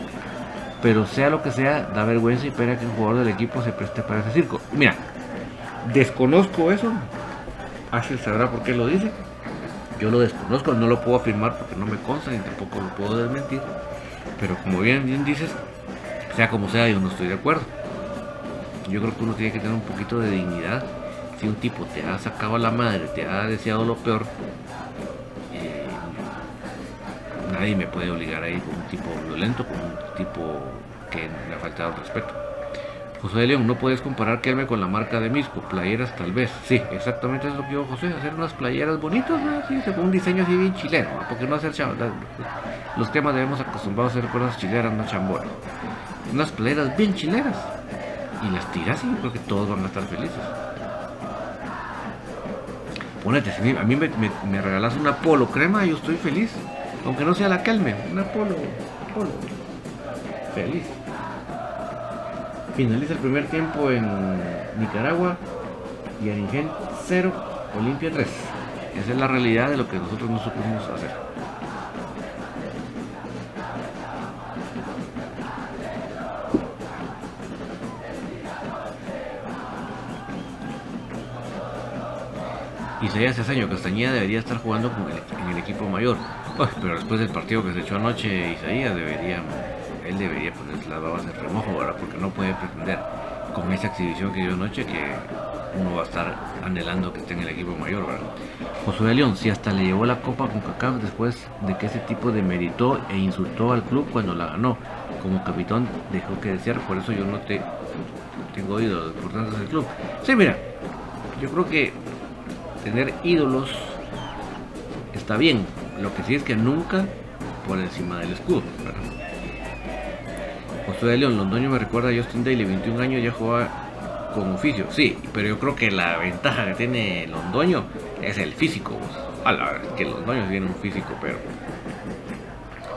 Pero sea lo que sea, da vergüenza y espera que un jugador del equipo se preste para ese circo. Mira, Desconozco eso. Axel sabrá por qué lo dice. Yo lo desconozco, no lo puedo afirmar porque no me consta ni tampoco lo puedo desmentir. Pero como bien, dices, sea como sea, yo no estoy de acuerdo. Yo creo que uno tiene que tener un poquito de dignidad. Si un tipo te ha sacado a la madre, te ha deseado lo peor, eh, nadie me puede obligar a ir con un tipo violento, con un tipo que me ha faltado respeto. José León, no puedes comparar Kelme con la marca de Misco, playeras tal vez. Sí, exactamente es lo que dijo José, hacer unas playeras bonitas, ¿no? sí, con un diseño así bien chileno, porque no hacer los temas debemos acostumbrados a hacer cosas chileras, no chambonas. Unas playeras bien chileras. Y las tiras y yo creo que todos van a estar felices. Ponete, a mí me, regalas una polo crema, yo estoy feliz. Aunque no sea la Kelme, una polo, polo. Feliz. Finaliza el primer tiempo en Nicaragua y Aringen 0, Olimpia 3. Esa es la realidad de lo que nosotros no supimos hacer. Isaías Cesaño Castañeda debería estar jugando en el equipo mayor. Pero después del partido que se echó anoche, Isaías debería él debería poner las babas de remojo, ahora porque no puede pretender con esa exhibición que dio anoche que uno va a estar anhelando que esté en el equipo mayor, ¿verdad? Josué León, si hasta le llevó la copa con CACAF después de que ese tipo demeritó e insultó al club cuando la ganó. Como capitán dejó que desear, por eso yo no te tengo oído de importancia del club. Sí, mira, yo creo que tener ídolos está bien. Lo que sí es que nunca por encima del escudo. De León, Londoño me recuerda a Justin Daly, 21 años ya jugaba con oficio. Sí, pero yo creo que la ventaja que tiene Londoño es el físico. A la verdad, que Londoño tiene un físico, pero.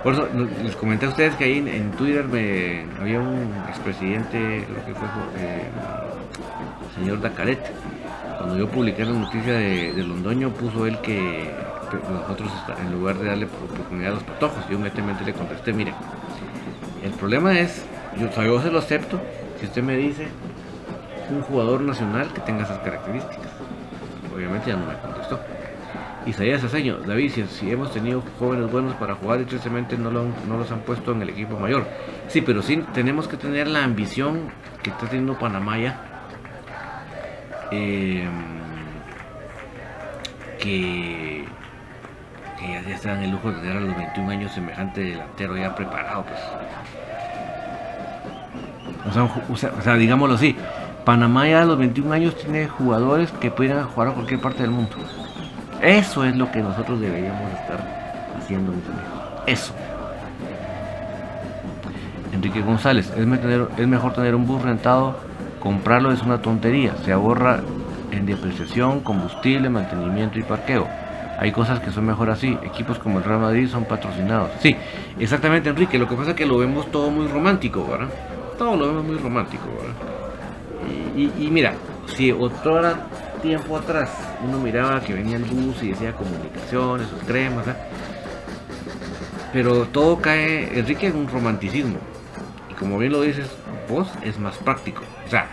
Por eso les comenté a ustedes que ahí en, Twitter me, había un expresidente, creo que fue eh, el señor Dacaret, cuando yo publiqué la noticia de, Londoño, puso él que nosotros, en lugar de darle oportunidad a los patojos, yo inmediatamente le contesté, mire, el problema es, yo, yo se lo acepto, si usted me dice un jugador nacional que tenga esas características. Obviamente ya no me contestó. Isaías Aceño, David, si, hemos tenido jóvenes buenos para jugar y tristemente no, no los han puesto en el equipo mayor. Sí, pero sí tenemos que tener la ambición que está teniendo Panamá ya Em, que, ya, ya se dan el lujo de tener a los 21 años semejante delantero ya preparado, pues. O sea, digámoslo así, Panamá ya a los 21 años tiene jugadores que pueden jugar a cualquier parte del mundo. Eso es lo que nosotros deberíamos estar haciendo, mis amigos. Eso. Enrique González, es, es mejor tener un bus rentado Comprarlo es una tontería, se ahorra en depreciación, combustible, mantenimiento y parqueo. Hay cosas que son mejor así. Equipos como el Real Madrid son patrocinados. Sí, exactamente, Enrique. Lo que pasa es que lo vemos todo muy romántico, ¿verdad? Todo lo vemos muy romántico, ¿verdad? Y, mira, si otro tiempo atrás uno miraba que venía el bus y decía comunicaciones, sus cremas, pero todo cae, Enrique, en un romanticismo. Y como bien lo dices vos, es más práctico. O sea,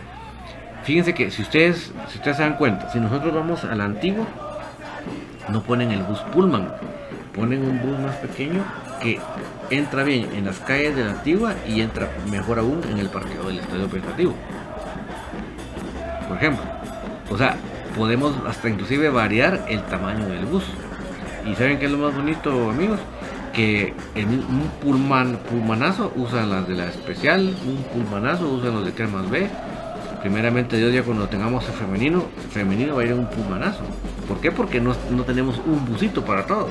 fíjense que si ustedes, si ustedes se dan cuenta, si nosotros vamos a la antigua, no ponen el bus Pullman, ponen un bus más pequeño que entra bien en las calles de la antigua y entra mejor aún en el parqueo del estadio operativo. Por ejemplo, o sea, podemos hasta inclusive variar el tamaño del bus. ¿Y saben qué es lo más bonito, amigos? que en un pulman, pulmanazo usan las de la especial, un pulmanazo usan los de cremas B. Primeramente Dios ya cuando tengamos el femenino, femenino va a ir en un pulmanazo. ¿Por qué? Porque no, tenemos un busito para todo.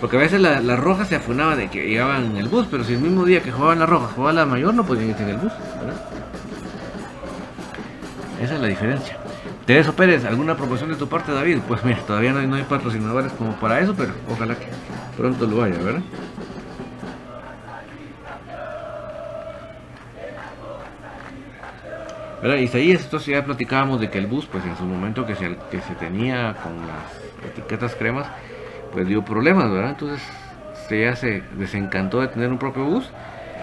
Porque a veces la, roja se afunaba de que llegaban en el bus, pero si el mismo día que jugaban la roja jugaba la mayor, no podían ir en el bus. Esa es la diferencia. Tereso Pérez, ¿alguna proposición de tu parte, David? Pues mira, todavía no hay, no hay patrocinadores como para eso, pero ojalá que pronto lo haya, ¿verdad? ¿verdad? Isaías, esto ya platicábamos de que el bus, pues en su momento que se, que se tenía con las etiquetas cremas, pues dio problemas, ¿verdad? Entonces ya se desencantó de tener un propio bus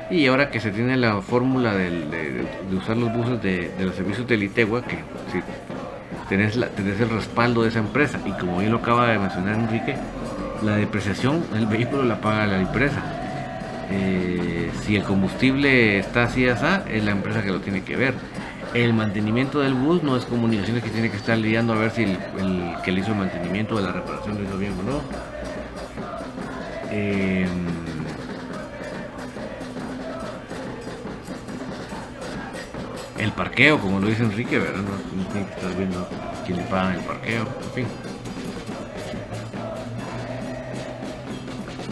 y ahora que se tiene la fórmula de, usar los buses de, los servicios de Litegua, que si tenés, el respaldo de esa empresa y como bien lo acaba de mencionar Enrique, la depreciación el vehículo la paga la empresa. Eh, si el combustible está así, así, es la empresa que lo tiene que ver. El mantenimiento del bus no es comunicaciones que tiene que estar lidiando a ver si el, que le hizo el mantenimiento de la reparación lo hizo bien o no. Eh, el parqueo, como lo dice Enrique, ¿verdad? No, tiene que estar viendo quién le paga el parqueo, en fin.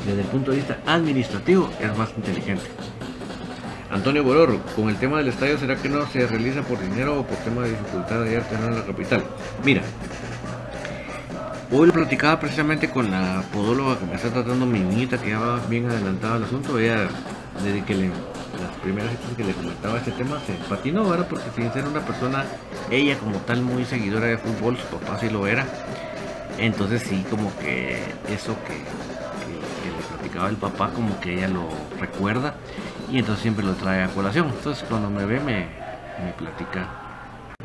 Desde el punto de vista administrativo es más inteligente. Antonio Boror, con el tema del estadio, ¿será que no se realiza por dinero o por tema de dificultad de tener en la capital? Mira, hoy lo platicaba precisamente con la podóloga que me está tratando mi niñita, que ya va bien adelantada al asunto. Ella, desde que le las primeras que le comentaba este tema se patinó, ¿verdad? Porque sin ser una persona, ella como tal muy seguidora de fútbol, su papá sí lo era. Entonces sí, como que eso que, le platicaba el papá, como que ella lo recuerda y entonces siempre lo trae a colación. Entonces cuando me ve me, me platica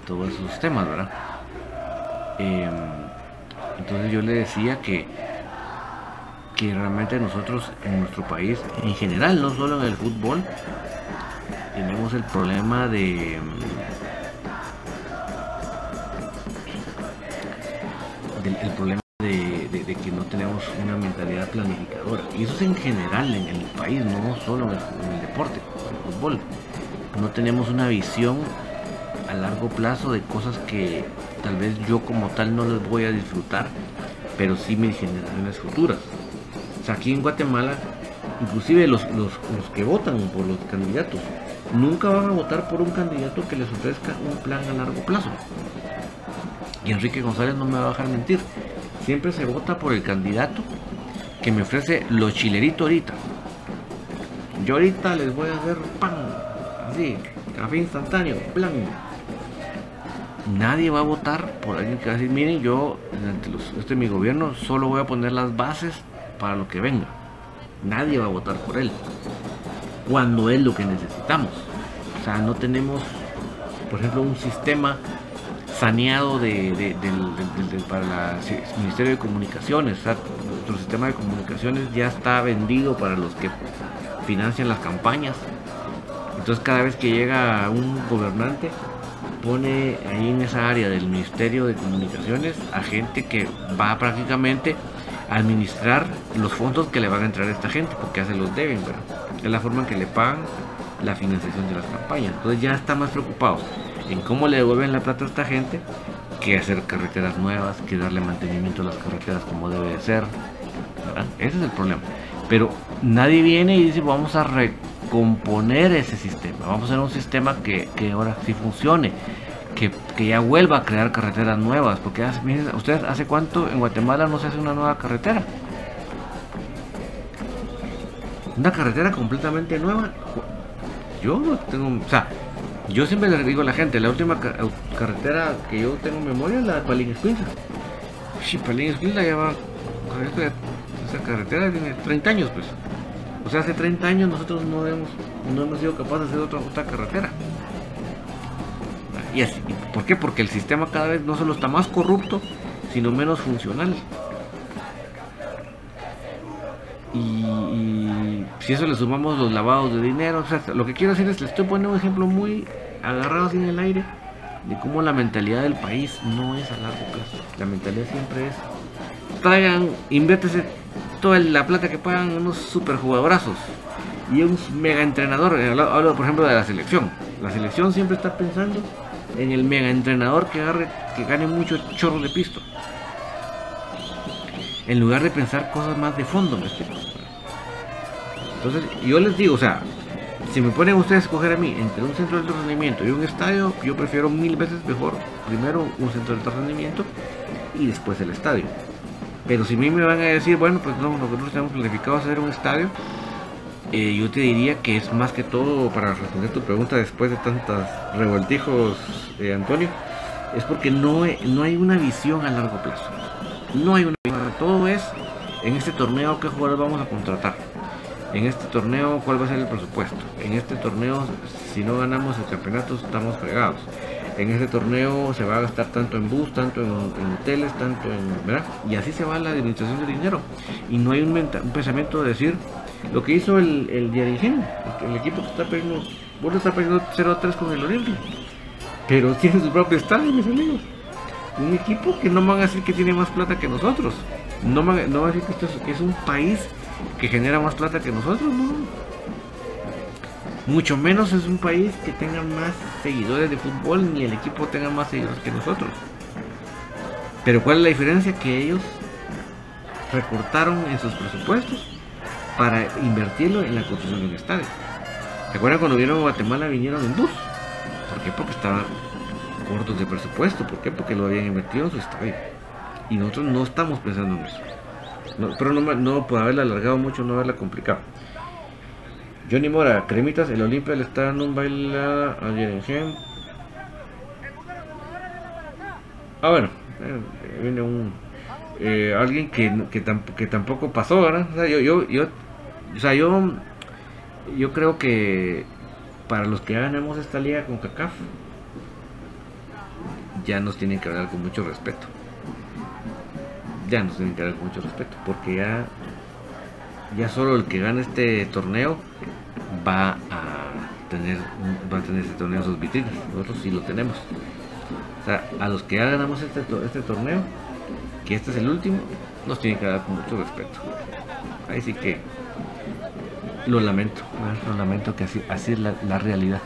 todos esos temas, ¿verdad? Em, Entonces yo le decía que, que realmente nosotros en nuestro país, en general, no solo en el fútbol, tenemos el problema de el problema que no tenemos una mentalidad planificadora. Y eso es en general en el país, no solo en el, deporte, en el fútbol. No tenemos una visión a largo plazo de cosas que tal vez yo como tal no les voy a disfrutar, pero sí mis generaciones futuras. O sea, aquí en Guatemala, inclusive los, los, los que votan por los candidatos, nunca van a votar por un candidato que les ofrezca un plan a largo plazo. Y Enrique González no me va a dejar mentir. Siempre se vota por el candidato que me ofrece los chileritos ahorita. Yo ahorita les voy a hacer pan, así, café instantáneo, plan. Nadie va a votar por alguien que va a decir, miren, yo, este es mi gobierno, solo voy a poner las bases para lo que venga. Nadie va a votar por él. Cuando es lo que necesitamos. O sea, no tenemos, por ejemplo, un sistema saneado de, para el Ministerio de Comunicaciones. nuestro sistema de comunicaciones ya está vendido para los que financian las campañas. Entonces cada vez que llega un gobernante pone ahí en esa área del Ministerio de Comunicaciones a gente que va prácticamente a administrar los fondos que le van a entrar a esta gente, porque ya se los deben, Es la forma en que le pagan la financiación de las campañas. Entonces ya está más preocupado en cómo le devuelven la plata a esta gente que hacer carreteras nuevas, que darle mantenimiento a las carreteras como debe de ser. Ese es el problema. Pero nadie viene y dice vamos a recomponer ese sistema, vamos a hacer un sistema que, ahora sí funcione, que, ya vuelva a crear carreteras nuevas, porque miren, ustedes hace cuánto en Guatemala no se hace una nueva carretera. Una carretera completamente nueva. Yo no tengo, o sea, yo siempre le digo a la gente, la última carretera que yo tengo en memoria es la de Palín Escuinza. Sí, Palín Escuinza ya va, esa carretera tiene 30 años pues. O sea, hace 30 años nosotros no hemos, no hemos sido capaces de hacer otra, otra carretera. Y así, ¿Por qué? Porque el sistema cada vez no solo está más corrupto, sino menos funcional. Y, si eso le sumamos los lavados de dinero, o sea, lo que quiero decir es, le estoy poniendo un ejemplo muy agarrado así en el aire de cómo la mentalidad del país no es a largo plazo. La mentalidad siempre es, traigan, inviértese toda la plata que pagan unos super jugadorazos y un mega entrenador. Hablo, por ejemplo de la selección. La selección siempre está pensando en el mega entrenador que agarre, que gane mucho chorro de pisto en lugar de pensar cosas más de fondo, ¿me Entonces, yo les digo, o sea, si me ponen ustedes a escoger a mí entre un centro de entrenamiento y un estadio, yo prefiero mil veces mejor primero un centro de entrenamiento y después el estadio. Pero si a mí me van a decir, bueno, pues no, nosotros tenemos planificado hacer un estadio, eh, yo te diría que es más que todo, para responder tu pregunta después de tantos revoltijos, eh, Antonio, es porque no, no hay una visión a largo plazo. No hay una todo es en este torneo qué jugadores vamos a contratar. En este torneo cuál va a ser el presupuesto. En este torneo si no ganamos el campeonato estamos fregados. En este torneo se va a gastar tanto en bus, tanto en, hoteles, tanto en... ¿verdad? Y así se va la administración del dinero. Y no hay un, pensamiento de decir lo que hizo el, el el, equipo que está perdiendo, bueno, está perdiendo 0-3 con el Olimpia. Pero tiene su propio estadio, mis amigos un equipo que no van a decir que tiene más plata que nosotros. No van, no a decir que, esto es, un país que genera más plata que nosotros, no. Mucho menos es un país que tenga más seguidores de fútbol ni el equipo tenga más seguidores que nosotros. Pero ¿cuál es la diferencia? Que ellos recortaron en sus presupuestos para invertirlo en la construcción de un estadio. ¿Se acuerdan cuando vieron a Guatemala vinieron en bus? ¿Por qué? Porque estaba cortos de presupuesto. ¿Por qué? Porque lo habían invertido en su estadio. Y nosotros no estamos pensando en eso. pero no, no por haberla alargado mucho, no haberla complicado. Johnny Mora, Cremitas, el Olimpia le está dando un baile ayer en Gem. Ah, bueno, eh, viene un. Eh, alguien que, que, que, tampoco pasó, ¿verdad? Yo, yo, yo, o sea, yo, yo creo que para los que ya ganemos esta liga con CACAF, ya nos tienen que hablar con mucho respeto. Ya nos tienen que dar mucho respeto, porque ya, ya solo el que gane este torneo va a tener, va a tener este torneo en sus vitrinas. Nosotros sí lo tenemos. O sea, a los que ya ganamos este, este torneo, que este es el último, nos tienen que dar con mucho respeto. Ahí sí que lo lamento, lo lamento que así, así es la, realidad.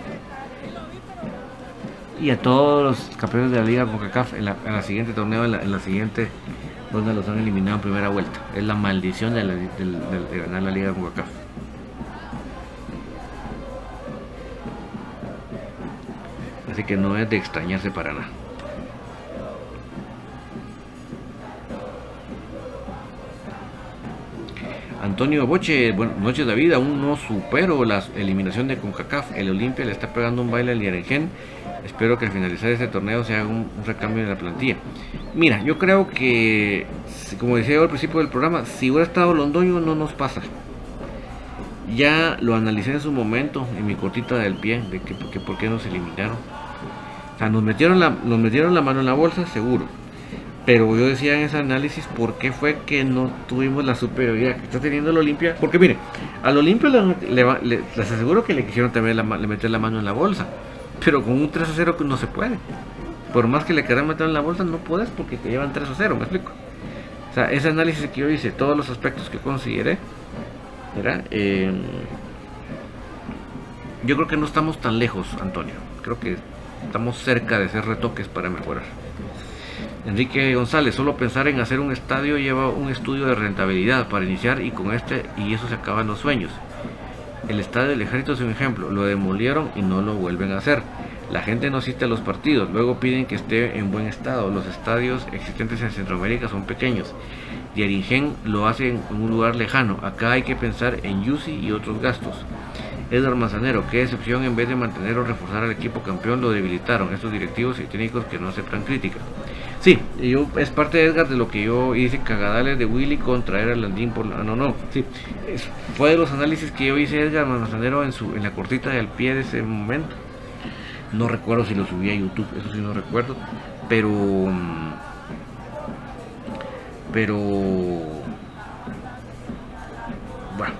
Y a todos los campeones de la Liga CONCACAF en la, siguiente torneo, en la, siguiente donde los han eliminado en primera vuelta. Es la maldición de, ganar la Liga CONCACAF. Así que no es de extrañarse para nada. Antonio Boche, buenas noches David, aún no supero la eliminación de CONCACAF. El Olimpia le está pegando un baile al Yarengen. Espero que al finalizar este torneo se haga un, recambio en la plantilla. Mira, yo creo que, como decía al principio del programa, si hubiera estado Londoño no nos pasa. Ya lo analicé en su momento, en mi cortita del pie, de que, por qué nos eliminaron. O sea, nos metieron, la, nos metieron la mano en la bolsa, seguro pero yo decía en ese análisis por qué fue que no tuvimos la superioridad que está teniendo el Olimpia. Porque mire, al Olimpia les aseguro que le quisieron también le meter la mano en la bolsa. Pero con un 3 a 0 no se puede. Por más que le quieran meter en la bolsa, no puedes porque te llevan 3 a 0, me explico. O sea, ese análisis que yo hice, todos los aspectos que consideré, era, em, yo creo que no estamos tan lejos, Antonio. Creo que estamos cerca de hacer retoques para mejorar. Enrique González, solo pensar en hacer un estadio lleva un estudio de rentabilidad para iniciar y con este y eso se acaban los sueños. El estadio del ejército es un ejemplo, lo demolieron y no lo vuelven a hacer. La gente no asiste a los partidos, luego piden que esté en buen estado. Los estadios existentes en Centroamérica son pequeños. Dieringen lo hace en un lugar lejano. Acá hay que pensar en Yusi y otros gastos. Edgar Manzanero, qué excepción en vez de mantener o reforzar al equipo campeón lo debilitaron estos directivos y técnicos que no aceptan crítica. Sí, yo, es parte de Edgar de lo que yo hice cagadales de Willy contra era Landín por ah, no no sí fue de los análisis que yo hice Edgar Manzanero en su en la cortita del pie de ese momento no recuerdo si lo subí a YouTube eso sí no recuerdo pero mm, pero bueno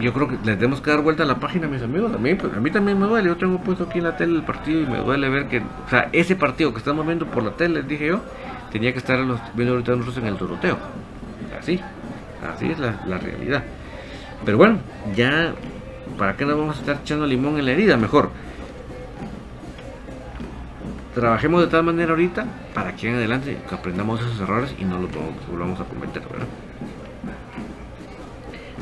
yo creo que les tenemos que dar vuelta a la página mis amigos a mí, pues, a mí también me duele yo tengo puesto aquí en la tele el partido y me duele ver que o sea ese partido que estamos viendo por la tele les dije yo tenía que estar viendo ahorita nosotros en el Doroteo. Así, así es la, realidad. Pero bueno, ya, ¿para qué nos vamos a estar echando limón en la herida? Mejor, trabajemos de tal manera ahorita para que en adelante aprendamos esos errores y no los volvamos a cometer, ¿verdad?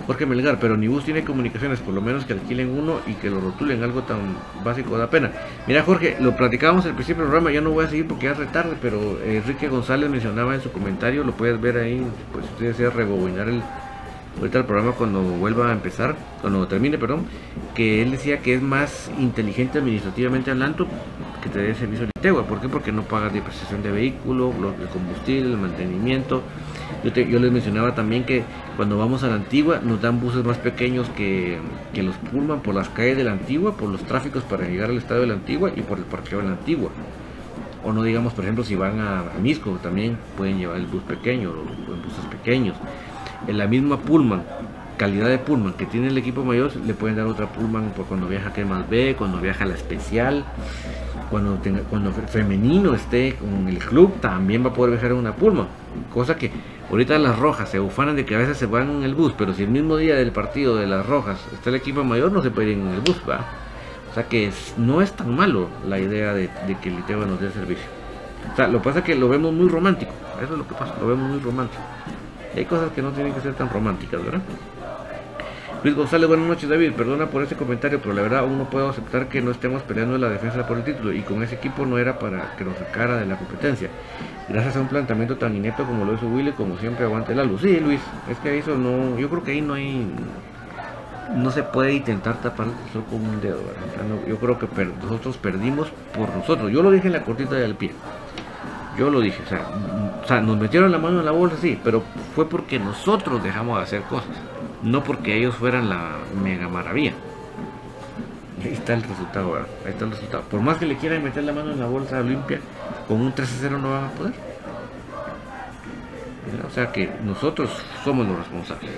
Jorge Melgar, pero ni bus tiene comunicaciones, por lo menos que alquilen uno y que lo rotulen, algo tan básico da pena. Mira Jorge, lo platicábamos al principio del programa, ya no voy a seguir porque ya es retarde, pero eh, Enrique González mencionaba en su comentario, lo puedes ver ahí, pues si usted desea rebobinar el, ahorita el programa cuando vuelva a empezar, cuando termine, perdón, que él decía que es más inteligente administrativamente hablando que te dé servicio de Itegua. ¿Por qué? Porque no pagas depreciación de vehículo, de combustible, el mantenimiento. Yo, les mencionaba también que cuando vamos a la antigua nos dan buses más pequeños que, los Pullman por las calles de la antigua, por los tráficos para llegar al estadio de la antigua y por el parqueo de la antigua. O no digamos, por ejemplo, si van a, Misco, también pueden llevar el bus pequeño, los buses pequeños. En la misma Pullman, calidad de Pullman que tiene el equipo mayor, le pueden dar otra Pullman por cuando viaja a más B, cuando viaja a la especial, cuando tenga, cuando femenino esté con el club, también va a poder viajar en una Pullman. Cosa que ahorita las rojas se ufanan de que a veces se van en el bus, pero si el mismo día del partido de las rojas está el equipo mayor, no se puede ir en el bus, ¿va? O sea que no es tan malo la idea de, que el ITEBA nos dé servicio. O sea, lo que pasa es que lo vemos muy romántico. Eso es lo que pasa, lo vemos muy romántico. Hay cosas que no tienen que ser tan románticas, ¿verdad? Luis González, buenas noches David, perdona por ese comentario, pero la verdad aún no puedo aceptar que no estemos peleando en la defensa por el título y con ese equipo no era para que nos sacara de la competencia. Gracias a un planteamiento tan inepto como lo hizo Willy, como siempre aguante la luz. Sí, Luis, es que eso no, yo creo que ahí no hay, no se puede intentar tapar el sol con un dedo. yo creo que nosotros perdimos por nosotros. Yo lo dije en la cortita del pie. Yo lo dije, o sea, o sea, nos metieron la mano en la bolsa, sí, pero fue porque nosotros dejamos de hacer cosas no porque ellos fueran la mega maravilla. Ahí está el resultado, ahí está el resultado. Por más que le quieran meter la mano en la bolsa Olimpia, con un 3 0 no van a poder. O sea que nosotros somos los responsables.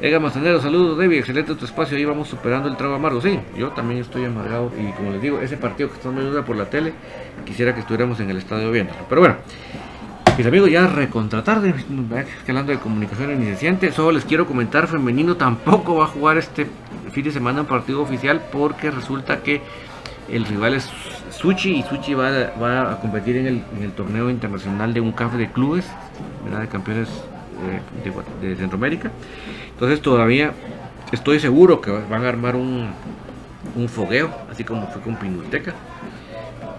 Ega Mazanero, saludos David, excelente tu espacio, ahí vamos superando el trago amargo. Sí, yo también estoy amargado y como les digo, ese partido que estamos viendo por la tele, quisiera que estuviéramos en el estadio viéndolo. Pero bueno, mis amigos, ya recontratar, hablando de comunicación iniciante, solo les quiero comentar, femenino tampoco va a jugar este fin de semana en partido oficial porque resulta que el rival es Suchi y Suchi va, a competir en el, torneo internacional de un café de clubes, de campeones eh, de, de Centroamérica. Entonces todavía estoy seguro que van a armar un, un fogueo, así como fue con Pinuteca.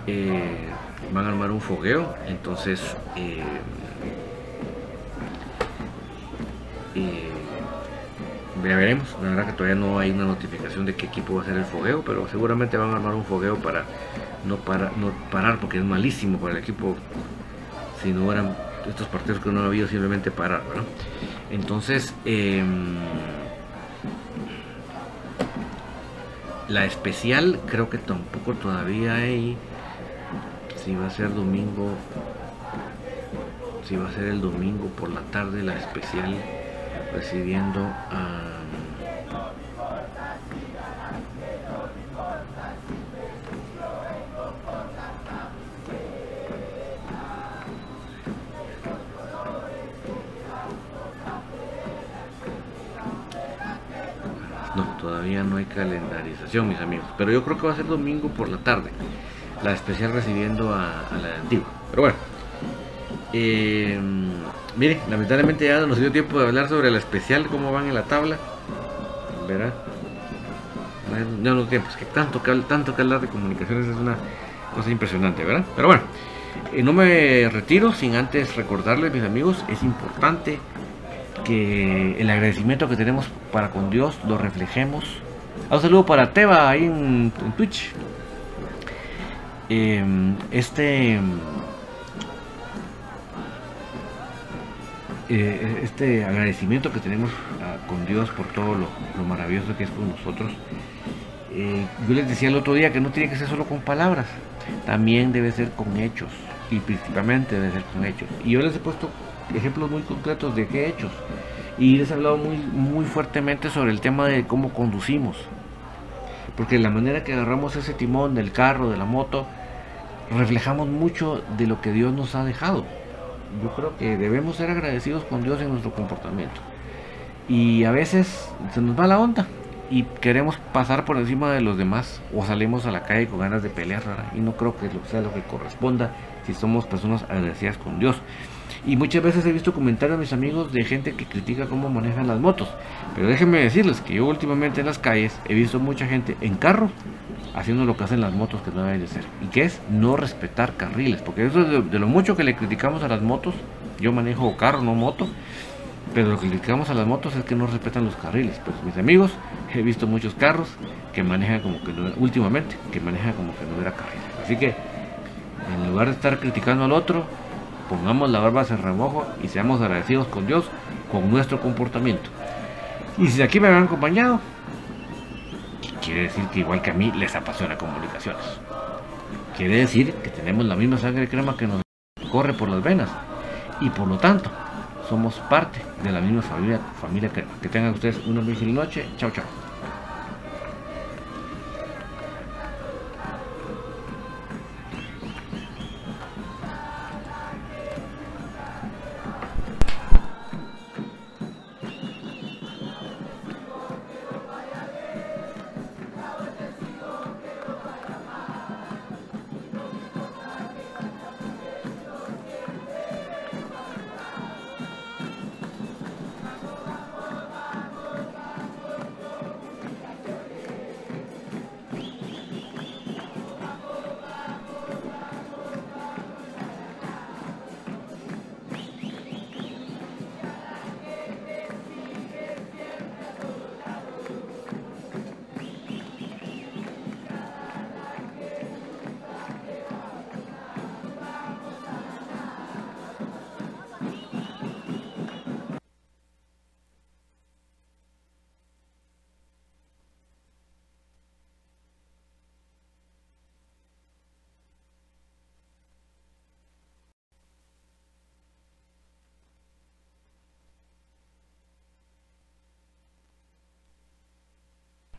Eh, van a armar un fogueo, entonces eh, eh, veremos. La verdad que todavía no hay una notificación de qué equipo va a ser el fogueo, pero seguramente van a armar un fogueo para no, para, no parar, porque es malísimo para el equipo si no eran estos partidos que no ha habido simplemente parar, ¿no? Entonces, eh, la especial creo que tampoco todavía hay. Si va a ser domingo, si va a ser el domingo por la tarde la especial recibiendo a todavía no hay calendarización, mis amigos. Pero yo creo que va a ser domingo por la tarde. La especial recibiendo a, la antigua. Pero bueno. Eh, mire, lamentablemente ya no nos dio tiempo de hablar sobre la especial, cómo van en la tabla. Verá. Ya no tiempo, es que tanto que, tanto que hablar de comunicaciones es una cosa impresionante, ¿verdad? Pero bueno, eh, no me retiro sin antes recordarles, mis amigos, es importante que el agradecimiento que tenemos para con Dios lo reflejemos. Un saludo para Teba ahí en, Twitch. Em, este eh, este agradecimiento que tenemos ah, con Dios por todo lo, maravilloso que es con nosotros. Eh, yo les decía el otro día que no tiene que ser solo con palabras, también debe ser con hechos y principalmente debe ser con hechos. Y yo les he puesto ejemplos muy concretos de qué hechos. Y les he hablado muy, muy fuertemente sobre el tema de cómo conducimos. Porque la manera que agarramos ese timón del carro, de la moto, reflejamos mucho de lo que Dios nos ha dejado. Yo creo que debemos ser agradecidos con Dios en nuestro comportamiento. Y a veces se nos va la onda y queremos pasar por encima de los demás o salimos a la calle con ganas de pelear y no creo que sea lo que corresponda si somos personas agradecidas con Dios. Y muchas veces he visto comentarios de mis amigos de gente que critica cómo manejan las motos. Pero déjenme decirles que yo últimamente en las calles he visto mucha gente en carro haciendo lo que hacen las motos que no deben de ser. Y que es no respetar carriles. Porque eso es de, lo mucho que le criticamos a las motos. Yo manejo carro, no moto. Pero lo que criticamos a las motos es que no respetan los carriles. Pues mis amigos, he visto muchos carros que manejan como que no, últimamente, que manejan como que no era carriles. Así que en lugar de estar criticando al otro, pongamos la barba en remojo y seamos agradecidos con Dios con nuestro comportamiento. Y si aquí me han acompañado, quiere decir que igual que a mí les apasiona comunicaciones. Quiere decir que tenemos la misma sangre crema que nos corre por las venas y por lo tanto somos parte de la misma familia, familia crema. Que tengan ustedes una feliz noche. Chao, chao.